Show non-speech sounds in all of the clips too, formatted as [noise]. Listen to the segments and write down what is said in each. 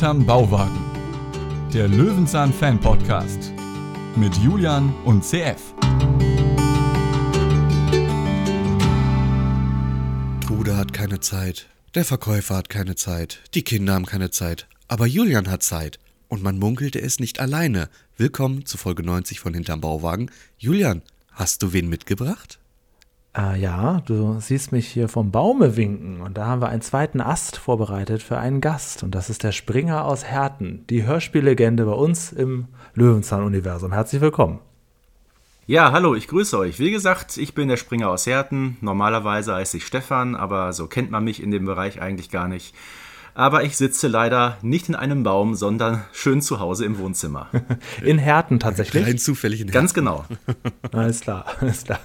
Hinterm Bauwagen. Der Löwenzahn Fan Podcast mit Julian und CF. Trude hat keine Zeit, der Verkäufer hat keine Zeit, die Kinder haben keine Zeit, aber Julian hat Zeit. Und man munkelte es nicht alleine. Willkommen zu Folge 90 von Hinterm Bauwagen. Julian, hast du wen mitgebracht? Äh, ja, du siehst mich hier vom Baume winken und da haben wir einen zweiten Ast vorbereitet für einen Gast und das ist der Springer aus Herten, die Hörspiellegende bei uns im Löwenzahn-Universum. Herzlich willkommen. Ja, hallo, ich grüße euch. Wie gesagt, ich bin der Springer aus Herten. Normalerweise heiße ich Stefan, aber so kennt man mich in dem Bereich eigentlich gar nicht. Aber ich sitze leider nicht in einem Baum, sondern schön zu Hause im Wohnzimmer. [laughs] In Herten tatsächlich? Rein zufällig in Herten. Ganz genau. [laughs] Alles klar, alles klar.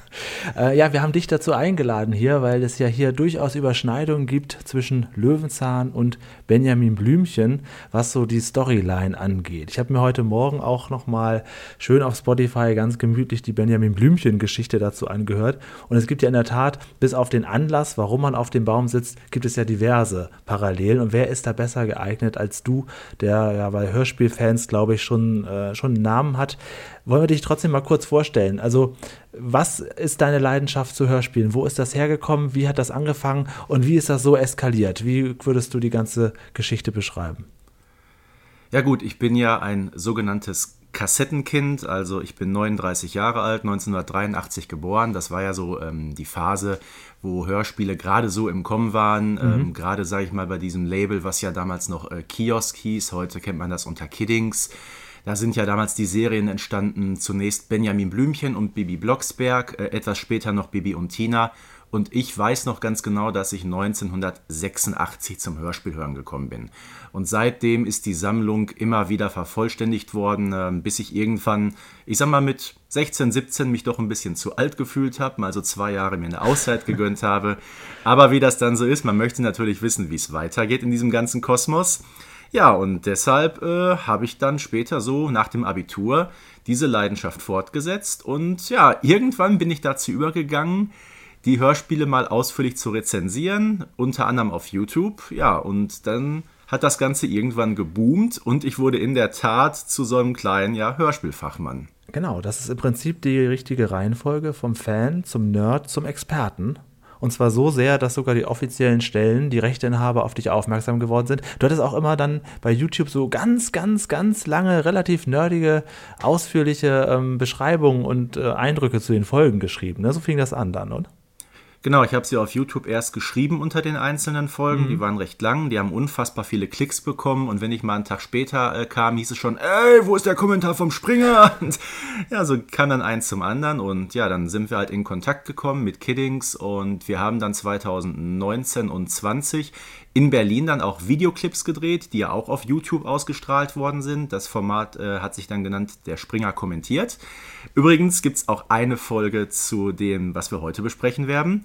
Äh, ja, wir haben dich dazu eingeladen hier, weil es ja hier durchaus Überschneidungen gibt zwischen Löwenzahn und Benjamin Blümchen, was so die Storyline angeht. Ich habe mir heute Morgen auch nochmal schön auf Spotify ganz gemütlich die Benjamin Blümchen-Geschichte dazu angehört. Und es gibt ja in der Tat, bis auf den Anlass, warum man auf dem Baum sitzt, gibt es ja diverse Parallelen. Und wer ist da besser geeignet als du, der ja bei Hörspielfans, glaube ich, schon, äh, schon einen Namen hat. Wollen wir dich trotzdem mal kurz vorstellen? Also, was ist deine Leidenschaft zu Hörspielen? Wo ist das hergekommen? Wie hat das angefangen? Und wie ist das so eskaliert? Wie würdest du die ganze Geschichte beschreiben? Ja gut, ich bin ja ein sogenanntes Kassettenkind, also ich bin 39 Jahre alt, 1983 geboren. Das war ja so ähm, die Phase, wo Hörspiele gerade so im Kommen waren. Mhm. Ähm, gerade, sage ich mal, bei diesem Label, was ja damals noch äh, Kiosk hieß. Heute kennt man das unter Kiddings. Da sind ja damals die Serien entstanden. Zunächst Benjamin Blümchen und Bibi Blocksberg, äh, etwas später noch Bibi und Tina. Und ich weiß noch ganz genau, dass ich 1986 zum Hörspielhören gekommen bin. Und seitdem ist die Sammlung immer wieder vervollständigt worden, äh, bis ich irgendwann, ich sag mal, mit 16, 17 mich doch ein bisschen zu alt gefühlt habe, mal so zwei Jahre mir eine Auszeit [laughs] gegönnt habe. Aber wie das dann so ist, man möchte natürlich wissen, wie es weitergeht in diesem ganzen Kosmos. Ja, und deshalb äh, habe ich dann später so nach dem Abitur diese Leidenschaft fortgesetzt und ja, irgendwann bin ich dazu übergegangen, die Hörspiele mal ausführlich zu rezensieren, unter anderem auf YouTube. Ja, und dann hat das Ganze irgendwann geboomt und ich wurde in der Tat zu so einem kleinen ja, Hörspielfachmann. Genau, das ist im Prinzip die richtige Reihenfolge vom Fan zum Nerd zum Experten. Und zwar so sehr, dass sogar die offiziellen Stellen, die Rechteinhaber auf dich aufmerksam geworden sind. Du hattest auch immer dann bei YouTube so ganz, ganz, ganz lange, relativ nerdige, ausführliche ähm, Beschreibungen und äh, Eindrücke zu den Folgen geschrieben. Ne? So fing das an dann, oder? Genau, ich habe sie auf YouTube erst geschrieben unter den einzelnen Folgen. Mhm. Die waren recht lang, die haben unfassbar viele Klicks bekommen. Und wenn ich mal einen Tag später äh, kam, hieß es schon, ey, wo ist der Kommentar vom Springer? [laughs] Und ja, so kam dann eins zum anderen. Und ja, dann sind wir halt in Kontakt gekommen mit Kiddings. Und wir haben dann 2019 und 20 in Berlin dann auch Videoclips gedreht, die ja auch auf YouTube ausgestrahlt worden sind. Das Format äh, hat sich dann genannt Der Springer kommentiert. Übrigens gibt es auch eine Folge zu dem, was wir heute besprechen werden.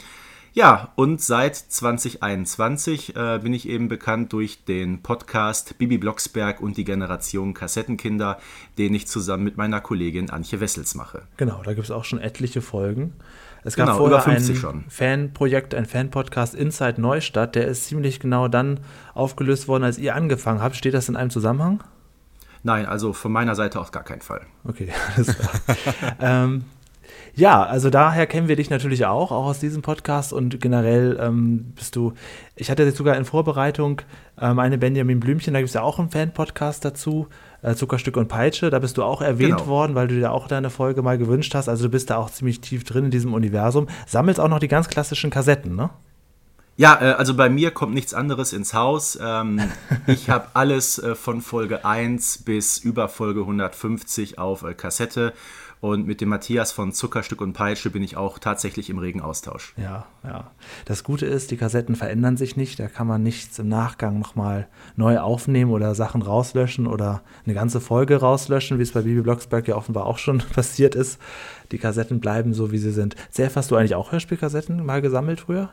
Ja, und seit 2021 äh, bin ich eben bekannt durch den Podcast Bibi Blocksberg und die Generation Kassettenkinder, den ich zusammen mit meiner Kollegin Antje Wessels mache. Genau, da gibt es auch schon etliche Folgen. Es gab genau, vorher ein. Fanprojekt, ein Fanpodcast Inside Neustadt, der ist ziemlich genau dann aufgelöst worden, als ihr angefangen habt. Steht das in einem Zusammenhang? Nein, also von meiner Seite auf gar keinen Fall. Okay, [laughs] alles klar. [laughs] ähm, ja, also daher kennen wir dich natürlich auch, auch aus diesem Podcast und generell ähm, bist du, ich hatte jetzt sogar in Vorbereitung ähm, eine Benjamin Blümchen, da gibt es ja auch einen Fan-Podcast dazu, äh, Zuckerstück und Peitsche, da bist du auch erwähnt genau. worden, weil du dir auch deine Folge mal gewünscht hast, also du bist da auch ziemlich tief drin in diesem Universum, sammelst auch noch die ganz klassischen Kassetten, ne? Ja, äh, also bei mir kommt nichts anderes ins Haus. Ähm, [laughs] ich habe alles äh, von Folge 1 bis über Folge 150 auf äh, Kassette und mit dem Matthias von Zuckerstück und Peitsche bin ich auch tatsächlich im regen Austausch. Ja, ja. Das Gute ist, die Kassetten verändern sich nicht. Da kann man nichts im Nachgang nochmal neu aufnehmen oder Sachen rauslöschen oder eine ganze Folge rauslöschen, wie es bei Bibi Blocksberg ja offenbar auch schon [laughs] passiert ist. Die Kassetten bleiben so, wie sie sind. Self, hast du eigentlich auch Hörspielkassetten mal gesammelt früher?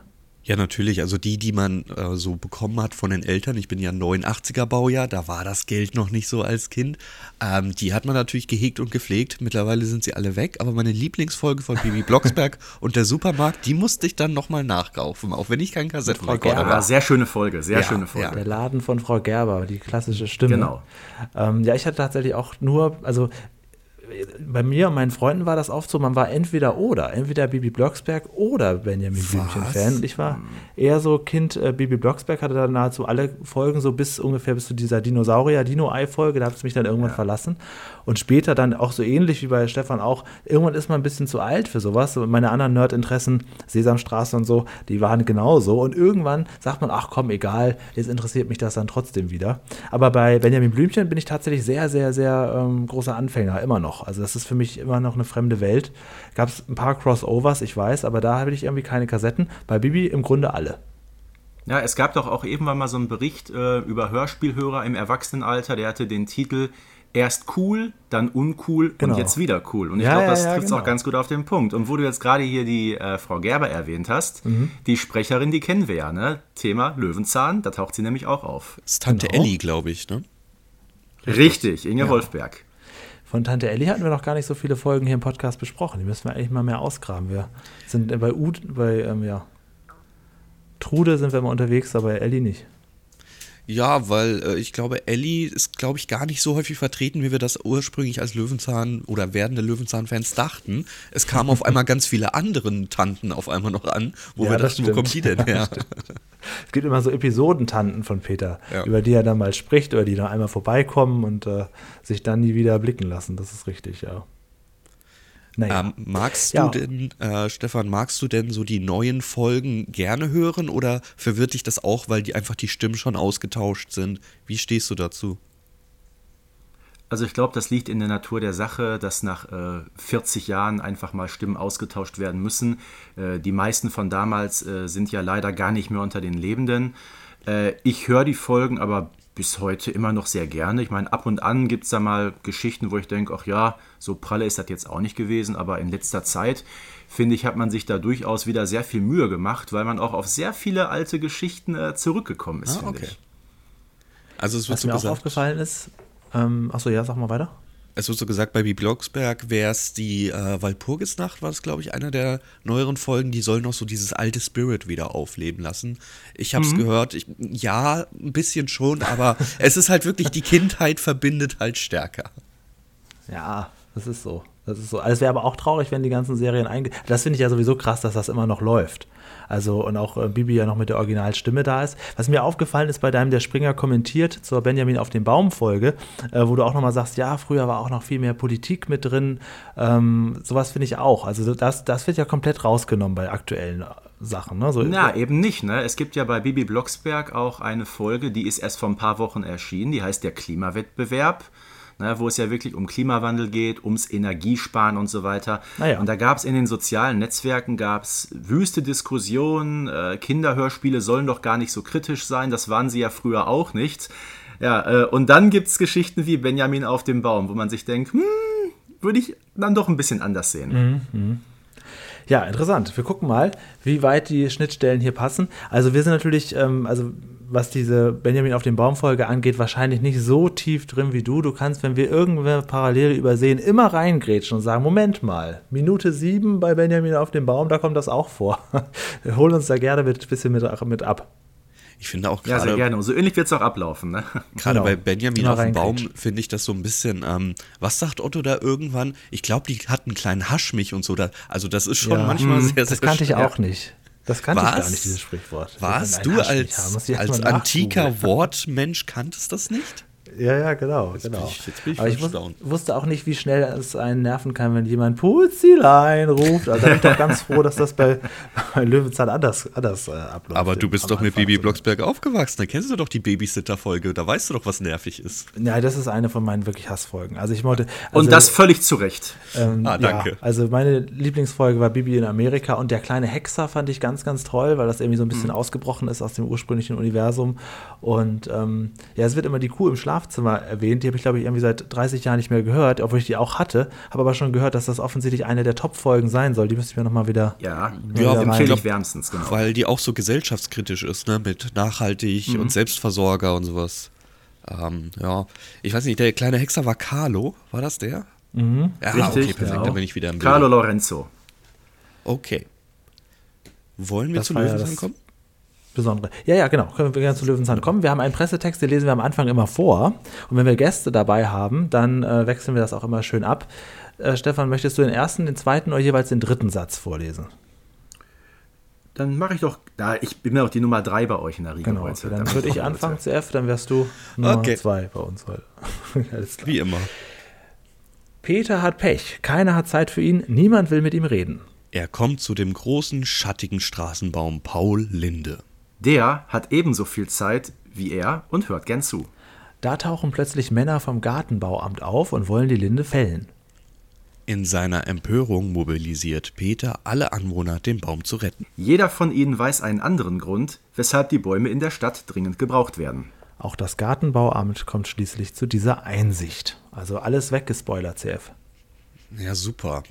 Ja, natürlich. Also die, die man äh, so bekommen hat von den Eltern. Ich bin ja 89er Baujahr, da war das Geld noch nicht so als Kind. Ähm, die hat man natürlich gehegt und gepflegt. Mittlerweile sind sie alle weg. Aber meine Lieblingsfolge von Bibi Blocksberg [laughs] und der Supermarkt, die musste ich dann nochmal nachkaufen, auch wenn ich kein Kassettenrekorder war. Sehr schöne Folge, sehr Ja, schöne Folge. ja. Der Laden von Frau Gerber, die klassische Stimme. Genau. Ähm, ja, ich hatte tatsächlich auch nur, also bei mir und meinen Freunden war das oft so, man war entweder oder, entweder Bibi Blocksberg oder Benjamin Blümchen-Fan. Und ich war eher so Kind äh, Bibi Blocksberg, hatte dann nahezu alle Folgen so bis ungefähr bis zu dieser Dinosaurier-Dino-Ei-Folge, da hat es mich dann irgendwann verlassen. Und später dann auch so ähnlich wie bei Stefan auch, irgendwann ist man ein bisschen zu alt für sowas. Und meine anderen Nerd-Interessen, Sesamstraße und so, die waren genauso. Und irgendwann sagt man, ach komm, egal, jetzt interessiert mich das dann trotzdem wieder. Aber bei Benjamin Blümchen bin ich tatsächlich sehr, sehr, sehr ähm, großer Anfänger, immer noch. Also das ist für mich immer noch eine fremde Welt. Gab es ein paar Crossovers, ich weiß, aber da habe ich irgendwie keine Kassetten. Bei Bibi im Grunde alle. Ja, es gab doch auch irgendwann mal so einen Bericht äh, über Hörspielhörer im Erwachsenenalter, der hatte den Titel Erst cool, dann uncool Genau. und jetzt wieder cool. Und ich Ja, glaube, ja, das ja, trifft genau. auch ganz gut auf den Punkt. Und wo du jetzt gerade hier die äh, Frau Gerber erwähnt hast, Mhm. die Sprecherin, die kennen wir ja, ne? Thema Löwenzahn, da taucht sie nämlich auch auf. Das ist Tante Genau. Elli, glaube ich, ne? Richtig, Inge Wolfberg. Von Tante Elli hatten wir noch gar nicht so viele Folgen hier im Podcast besprochen. Die müssen wir eigentlich mal mehr ausgraben. Wir sind bei Ud, bei, ähm, ja, Trude sind wir mal unterwegs, aber Elli nicht. Ja, weil äh, ich glaube, Ellie ist, glaube ich, gar nicht so häufig vertreten, wie wir das ursprünglich als Löwenzahn oder werdende Löwenzahn-Fans dachten. Es kamen auf einmal ganz viele anderen Tanten auf einmal noch an, wo Ja, wir das dachten, wo kommt die [laughs] stimmt. denn her? Es gibt immer so Episodentanten von Peter, Ja. über die er dann mal spricht oder die noch einmal vorbeikommen und äh, sich dann nie wieder blicken lassen. Das ist richtig, ja. Naja. Ähm, magst Ja. du denn, äh, Stefan, magst du denn so die neuen Folgen gerne hören oder verwirrt dich das auch, weil die einfach die Stimmen schon ausgetauscht sind? Wie stehst du dazu? Also ich glaube, das liegt in der Natur der Sache, dass nach äh, 40 Jahren einfach mal Stimmen ausgetauscht werden müssen. Äh, die meisten von damals äh, sind ja leider gar nicht mehr unter den Lebenden. Äh, ich höre die Folgen aber bis heute immer noch sehr gerne. Ich meine, ab und an gibt es da mal Geschichten, wo ich denke, ach ja, so pralle ist das jetzt auch nicht gewesen, aber in letzter Zeit, finde ich, hat man sich da durchaus wieder sehr viel Mühe gemacht, weil man auch auf sehr viele alte Geschichten äh, zurückgekommen ist, Ah, finde okay. ich. Also es wird Was so mir auch gesagt, aufgefallen ist, ähm, achso, ja, sag mal weiter. Es wird so gesagt, bei Blocksberg wäre es die äh, Walpurgisnacht, war das, glaube ich, einer der neueren Folgen, die soll noch so dieses alte Spirit wieder aufleben lassen. Ich habe es gehört, ich, ja, ein bisschen schon, aber [laughs] es ist halt wirklich, die Kindheit verbindet halt stärker. Ja, das ist so. Das ist so. Also es wäre aber auch traurig, wenn die ganzen Serien einge... Das finde ich ja sowieso krass, dass das immer noch läuft. Also und auch äh, Bibi ja noch mit der Originalstimme da ist. Was mir aufgefallen ist bei deinem Der Springer kommentiert zur Benjamin auf dem Baum Folge, äh, wo du auch nochmal sagst, ja, früher war auch noch viel mehr Politik mit drin. Ähm, sowas finde ich auch. Also das, das wird ja komplett rausgenommen bei aktuellen äh, Sachen. Ne? So, Na, eben nicht. Ne? Es gibt ja bei Bibi Blocksberg auch eine Folge, die ist erst vor ein paar Wochen erschienen, die heißt der Klimawettbewerb. Ne, wo es ja wirklich um Klimawandel geht, ums Energiesparen und so weiter. Ah ja. Und da gab es in den sozialen Netzwerken gab's wüste Diskussionen, äh, Kinderhörspiele sollen doch gar nicht so kritisch sein, das waren sie ja früher auch nicht. Ja, äh, und dann gibt es Geschichten wie Benjamin auf dem Baum, wo man sich denkt, hm, würde ich dann doch ein bisschen anders sehen. Ja, interessant. Wir gucken mal, wie weit die Schnittstellen hier passen. Also wir sind natürlich, ähm, also was diese Benjamin auf dem Baum-Folge angeht, wahrscheinlich nicht so tief drin wie du. Du kannst, wenn wir irgendwer Parallele übersehen, immer reingrätschen und sagen, Moment mal, Minute sieben bei Benjamin auf dem Baum, da kommt das auch vor. [laughs] Hol uns da gerne ein bisschen mit, mit ab. Ich finde auch Ja, sehr gerade gerne. Und so ähnlich wird es auch ablaufen. Ne? Gerade Genau. bei Benjamin Immer auf dem Baum finde ich das so ein bisschen, ähm, was sagt Otto da irgendwann? Ich glaube, die hat einen kleinen Haschmich und so. Da, also das ist schon Ja. manchmal sehr, sehr Das kannte ich auch nicht. Das kannte ich Was? gar nicht, dieses Sprichwort. Ein Du als, ich als antiker. Wortmensch kanntest das nicht? Ja, ja, genau. Jetzt genau. bin ich- jetzt bin ich Aber ich wus wusste auch nicht, wie schnell es einen nerven kann, wenn jemand Putzilein ruft. Also da bin ich doch ganz froh, dass das bei, [laughs] bei Löwenzahn anders, anders äh, abläuft. Aber du bist doch mit Anfang Bibi so. Blocksberg aufgewachsen. Da kennst du doch die Babysitter-Folge. Da weißt du doch, was nervig ist. Ja, das ist eine von meinen wirklich Hassfolgen. Also ich wollte. Also, Und das völlig zu Recht. ähm, Ah, danke. Ja, also meine Lieblingsfolge war Bibi in Amerika und der kleine Hexer fand ich ganz, ganz toll, weil das irgendwie so ein Mhm. bisschen ausgebrochen ist aus dem ursprünglichen Universum. Und ähm, ja, es wird immer die Kuh im Schlafzimmer Schlafzimmer erwähnt. Die habe ich, glaube ich, irgendwie seit 30 Jahren nicht mehr gehört, obwohl ich die auch hatte. Habe aber schon gehört, dass das offensichtlich eine der Top-Folgen sein soll. Die müsste ich mir nochmal wieder. Ja, Ja, ja empfehle ich wärmstens, genau. Weil die auch so gesellschaftskritisch ist, ne? Mit nachhaltig Mhm. und Selbstversorger und sowas. Ähm, ja, ich weiß nicht, der kleine Hexer war Carlo, war das der? Mhm. Ja, Richtig, okay, perfekt, genau. dann bin ich wieder im Carlo Bild. Lorenzo. Okay. Wollen wir Das zu ja Löwenzahn das- kommen? Besondere. Ja, ja, genau. Können wir gerne zu Löwenzahn kommen. Wir haben einen Pressetext, den lesen wir am Anfang immer vor. Und wenn wir Gäste dabei haben, dann äh, wechseln wir das auch immer schön ab. Äh, Stefan, möchtest du den ersten, den zweiten oder jeweils den dritten Satz vorlesen? Dann mache ich doch, da ich bin ja auch die Nummer drei bei euch in der Riege Genau. heute. Dann Damit würde ich anfangen. CF, dann wärst du Nummer Okay. zwei bei uns heute. [laughs] Alles klar. Wie immer. Peter hat Pech. Keiner hat Zeit für ihn. Niemand will mit ihm reden. Er kommt zu dem großen, schattigen Straßenbaum Paul Linde. Der hat ebenso viel Zeit wie er und hört gern zu. Da tauchen plötzlich Männer vom Gartenbauamt auf und wollen die Linde fällen. In seiner Empörung mobilisiert Peter alle Anwohner, den Baum zu retten. Jeder von ihnen weiß einen anderen Grund, weshalb die Bäume in der Stadt dringend gebraucht werden. Auch das Gartenbauamt kommt schließlich zu dieser Einsicht. Also alles weggespoilert, CF. Ja, super.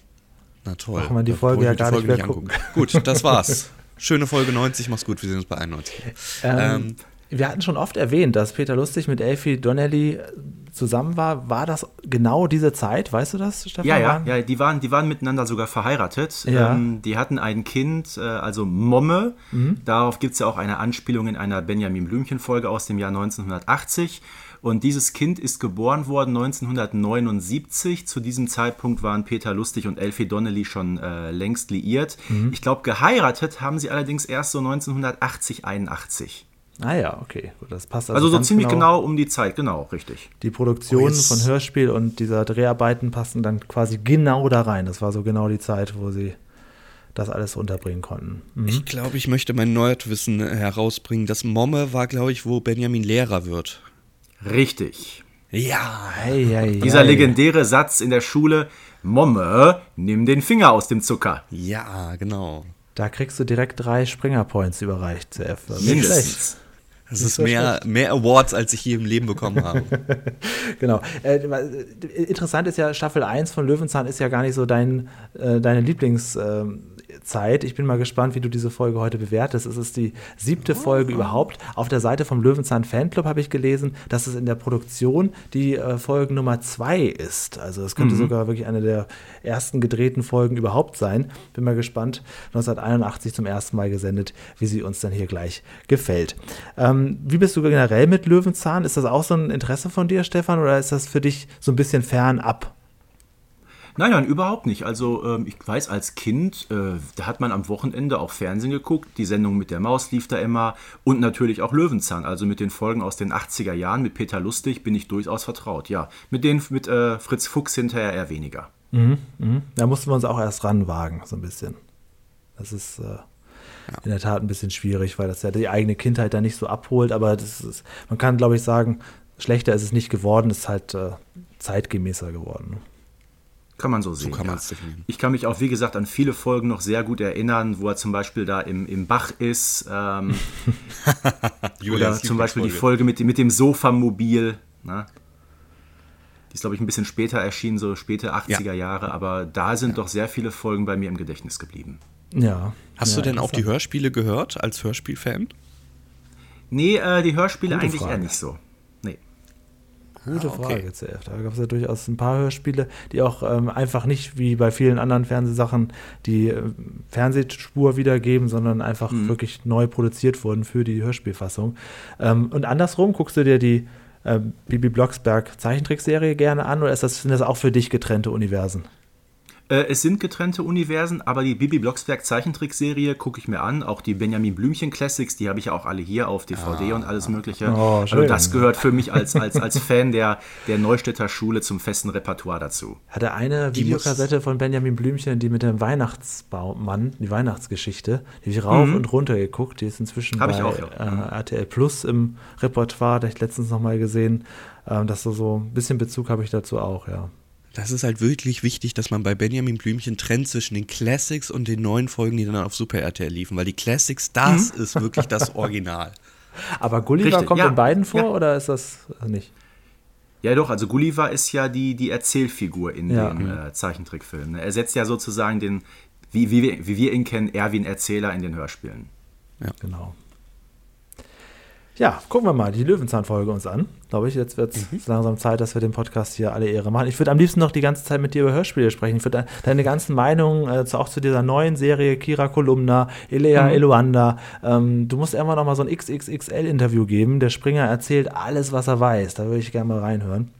Na toll. Braucht man die Folge ja gar nicht mehr angucken. Gut, das war's. [laughs] Schöne Folge 90, mach's gut, wir sehen uns bei 91. Ähm, wir hatten schon oft erwähnt, dass Peter Lustig mit Elfie Donnelly zusammen war. War das genau diese Zeit? Weißt du das, Stefan? Ja, ja, ja, die waren, die waren miteinander sogar verheiratet. Ja. Ähm, die hatten ein Kind, äh, also Momme. Darauf gibt es ja auch eine Anspielung in einer Benjamin Blümchen-Folge aus dem Jahr 1980. Und dieses Kind ist geboren worden 1979. Zu diesem Zeitpunkt waren Peter Lustig und Elfie Donnelly schon äh, längst liiert. Ich glaube, geheiratet haben sie allerdings erst so 1980, 81. Ah ja, okay. Gut, das passt Also, so ganz ziemlich genau. um die Zeit, genau, richtig. Die Produktion Oh, von Hörspiel und dieser Dreharbeiten passen dann quasi genau da rein. Das war so genau die Zeit, wo sie das alles unterbringen konnten. Mhm. Ich glaube, ich möchte mein Nerdwissen herausbringen. Das Momme war, glaube ich, wo Benjamin Lehrer wird. Richtig. Ja. Hey, hey, Dieser hey. legendäre Satz in der Schule: Momme, nimm den Finger aus dem Zucker. Ja, genau. Da kriegst du direkt drei Springer-Points überreicht, CF. Das ist nicht schlecht. Das ist mehr, mehr Awards, als ich je im Leben bekommen habe. [laughs] Genau. Äh, interessant ist ja, Staffel 1 von Löwenzahn ist ja gar nicht so dein, äh, deine Lieblingszeit. ich bin mal gespannt, wie du diese Folge heute bewertest. Es ist die siebte Folge überhaupt. Auf der Seite vom Löwenzahn Fanclub habe ich gelesen, dass es in der Produktion die äh, Folge Nummer 2 ist. Also es könnte sogar wirklich eine der ersten gedrehten Folgen überhaupt sein. Bin mal gespannt. 1981 zum ersten Mal gesendet, wie sie uns dann hier gleich gefällt. Ähm, wie bist du generell mit Löwenzahn? Ist das auch so ein Interesse von dir, Stefan, oder ist das für dich so ein bisschen fernab? Nein, nein, überhaupt nicht. Also ähm, ich weiß, als Kind, äh, da hat man am Wochenende auch Fernsehen geguckt. Die Sendung mit der Maus lief da immer. Und natürlich auch Löwenzahn. Also mit den Folgen aus den 80er Jahren mit Peter Lustig bin ich durchaus vertraut. Ja, mit denen mit äh, Fritz Fuchs hinterher eher weniger. Da mussten wir uns auch erst ranwagen, so ein bisschen. Das ist äh, in der Tat ein bisschen schwierig, weil das ja die eigene Kindheit da nicht so abholt. Aber das ist, man kann, glaube ich, sagen, schlechter ist es nicht geworden, es ist halt äh, zeitgemäßer geworden. Kann man so sehen. kann ja. Ich kann mich auch, wie gesagt, an viele Folgen noch sehr gut erinnern, wo er zum Beispiel da im, im Bach ist. Ähm, [laughs] oder zum Beispiel die. Folge mit, dem- mit dem Sofamobil. Ne? Die ist, glaube ich, ein bisschen später erschienen, so späte 80er Jahre, aber da sind doch sehr viele Folgen bei mir im Gedächtnis geblieben. Ja. Hast ja, du denn auch die. Hörspiele gehört als Hörspielfan? Nee, äh, die Hörspiele Gute eigentlich eher Frage. nicht so. Gute Ah, okay. Frage, CF. Da gab es ja durchaus ein paar Hörspiele, die auch ähm, einfach nicht wie bei vielen anderen Fernsehsachen die äh, Fernsehspur wiedergeben, sondern einfach Mhm. wirklich neu produziert wurden für die Hörspielfassung. Ähm, und andersrum, guckst du dir die äh, Bibi Blocksberg Zeichentrickserie gerne an oder ist das, sind das auch für dich getrennte Universen? Äh, es sind getrennte Universen, aber die Bibi Blocksberg Zeichentrickserie gucke ich mir an. Auch die Benjamin Blümchen Classics, die habe ich ja auch alle hier auf DVD und alles Mögliche. Oh, also das gehört für mich als, als, als Fan der, der Neustädter Schule zum festen Repertoire dazu. Hatte eine Die Videokassette von Benjamin Blümchen, die mit dem Weihnachtsbaummann, die Weihnachtsgeschichte, die habe ich rauf und runter geguckt. Die ist inzwischen Mhm. Hab bei ich auch, ja. Mhm. äh, RTL Plus im Repertoire, da ich letztens nochmal gesehen. Ähm, dass so, so ein bisschen Bezug habe ich dazu auch, ja. Das ist halt wirklich wichtig, dass man bei Benjamin Blümchen trennt zwischen den Classics und den neuen Folgen, die dann auf Super RTL liefen, weil die Classics, das Mhm. ist wirklich das Original. [laughs] Aber Gulliver Richtig, kommt ja, in beiden vor ja. oder ist das nicht? Ja, doch, also Gulliver ist ja die, die Erzählfigur in Ja. den äh, Zeichentrickfilmen. ne? Er setzt ja sozusagen den, wie, wie, wir- wie wir ihn kennen, Erwin Erzähler in den Hörspielen. Genau. Ja, gucken wir mal die Löwenzahn-Folge uns an. Glaube ich, jetzt wird es langsam Zeit, dass wir den Podcast hier alle Ehre machen. Ich würde am liebsten noch die ganze Zeit mit dir über Hörspiele sprechen. Ich würde de- deine ganzen Meinungen äh, zu, auch zu dieser neuen Serie Kira Kolumna, Elea Eluanda. Ähm, du musst irgendwann noch mal so ein XXXL-Interview geben. Der Springer erzählt alles, was er weiß. Da würde ich gerne mal reinhören.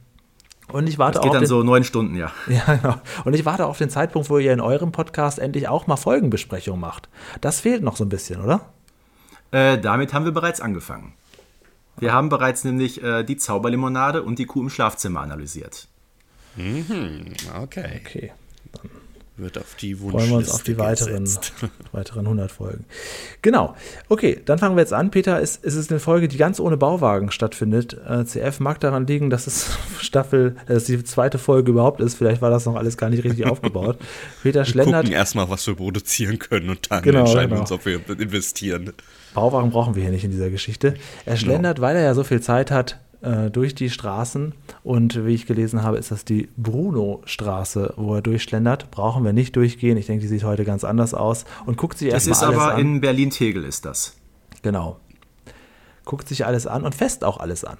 Und ich warte Das geht dann den, so neun Stunden, ja. [laughs] ja, genau. Und ich warte auf den Zeitpunkt, wo ihr in eurem Podcast endlich auch mal Folgenbesprechung macht. Das fehlt noch so ein bisschen, oder? Äh, damit haben wir bereits angefangen. Wir haben bereits nämlich äh, die Zauberlimonade und die Kuh im Schlafzimmer analysiert. Okay. Okay. Wird auf die freuen Wunschliste wir uns auf die weiteren, [laughs] weiteren 100 Folgen. Genau. Okay, dann fangen wir jetzt an. Peter, es, es ist eine Folge, die ganz ohne Bauwagen stattfindet. Äh, CF mag daran liegen, dass es [laughs] Staffel, äh, dass die zweite Folge überhaupt ist. Vielleicht war das noch alles gar nicht richtig [laughs] aufgebaut. Peter Wir schlendert. gucken erstmal, was wir produzieren können und dann Genau, entscheiden genau. wir uns, ob wir investieren. Bauwagen brauchen wir hier nicht in dieser Geschichte. Er schlendert, weil er ja so viel Zeit hat, äh, durch die Straßen. Und wie ich gelesen habe, ist das die Bruno-Straße, wo er durchschlendert. Brauchen wir nicht durchgehen. Ich denke, die sieht heute ganz anders aus. Und guckt sich Das erstmal ist alles aber an. in Berlin-Tegel ist das. Genau. Guckt sich alles an und fest auch alles an.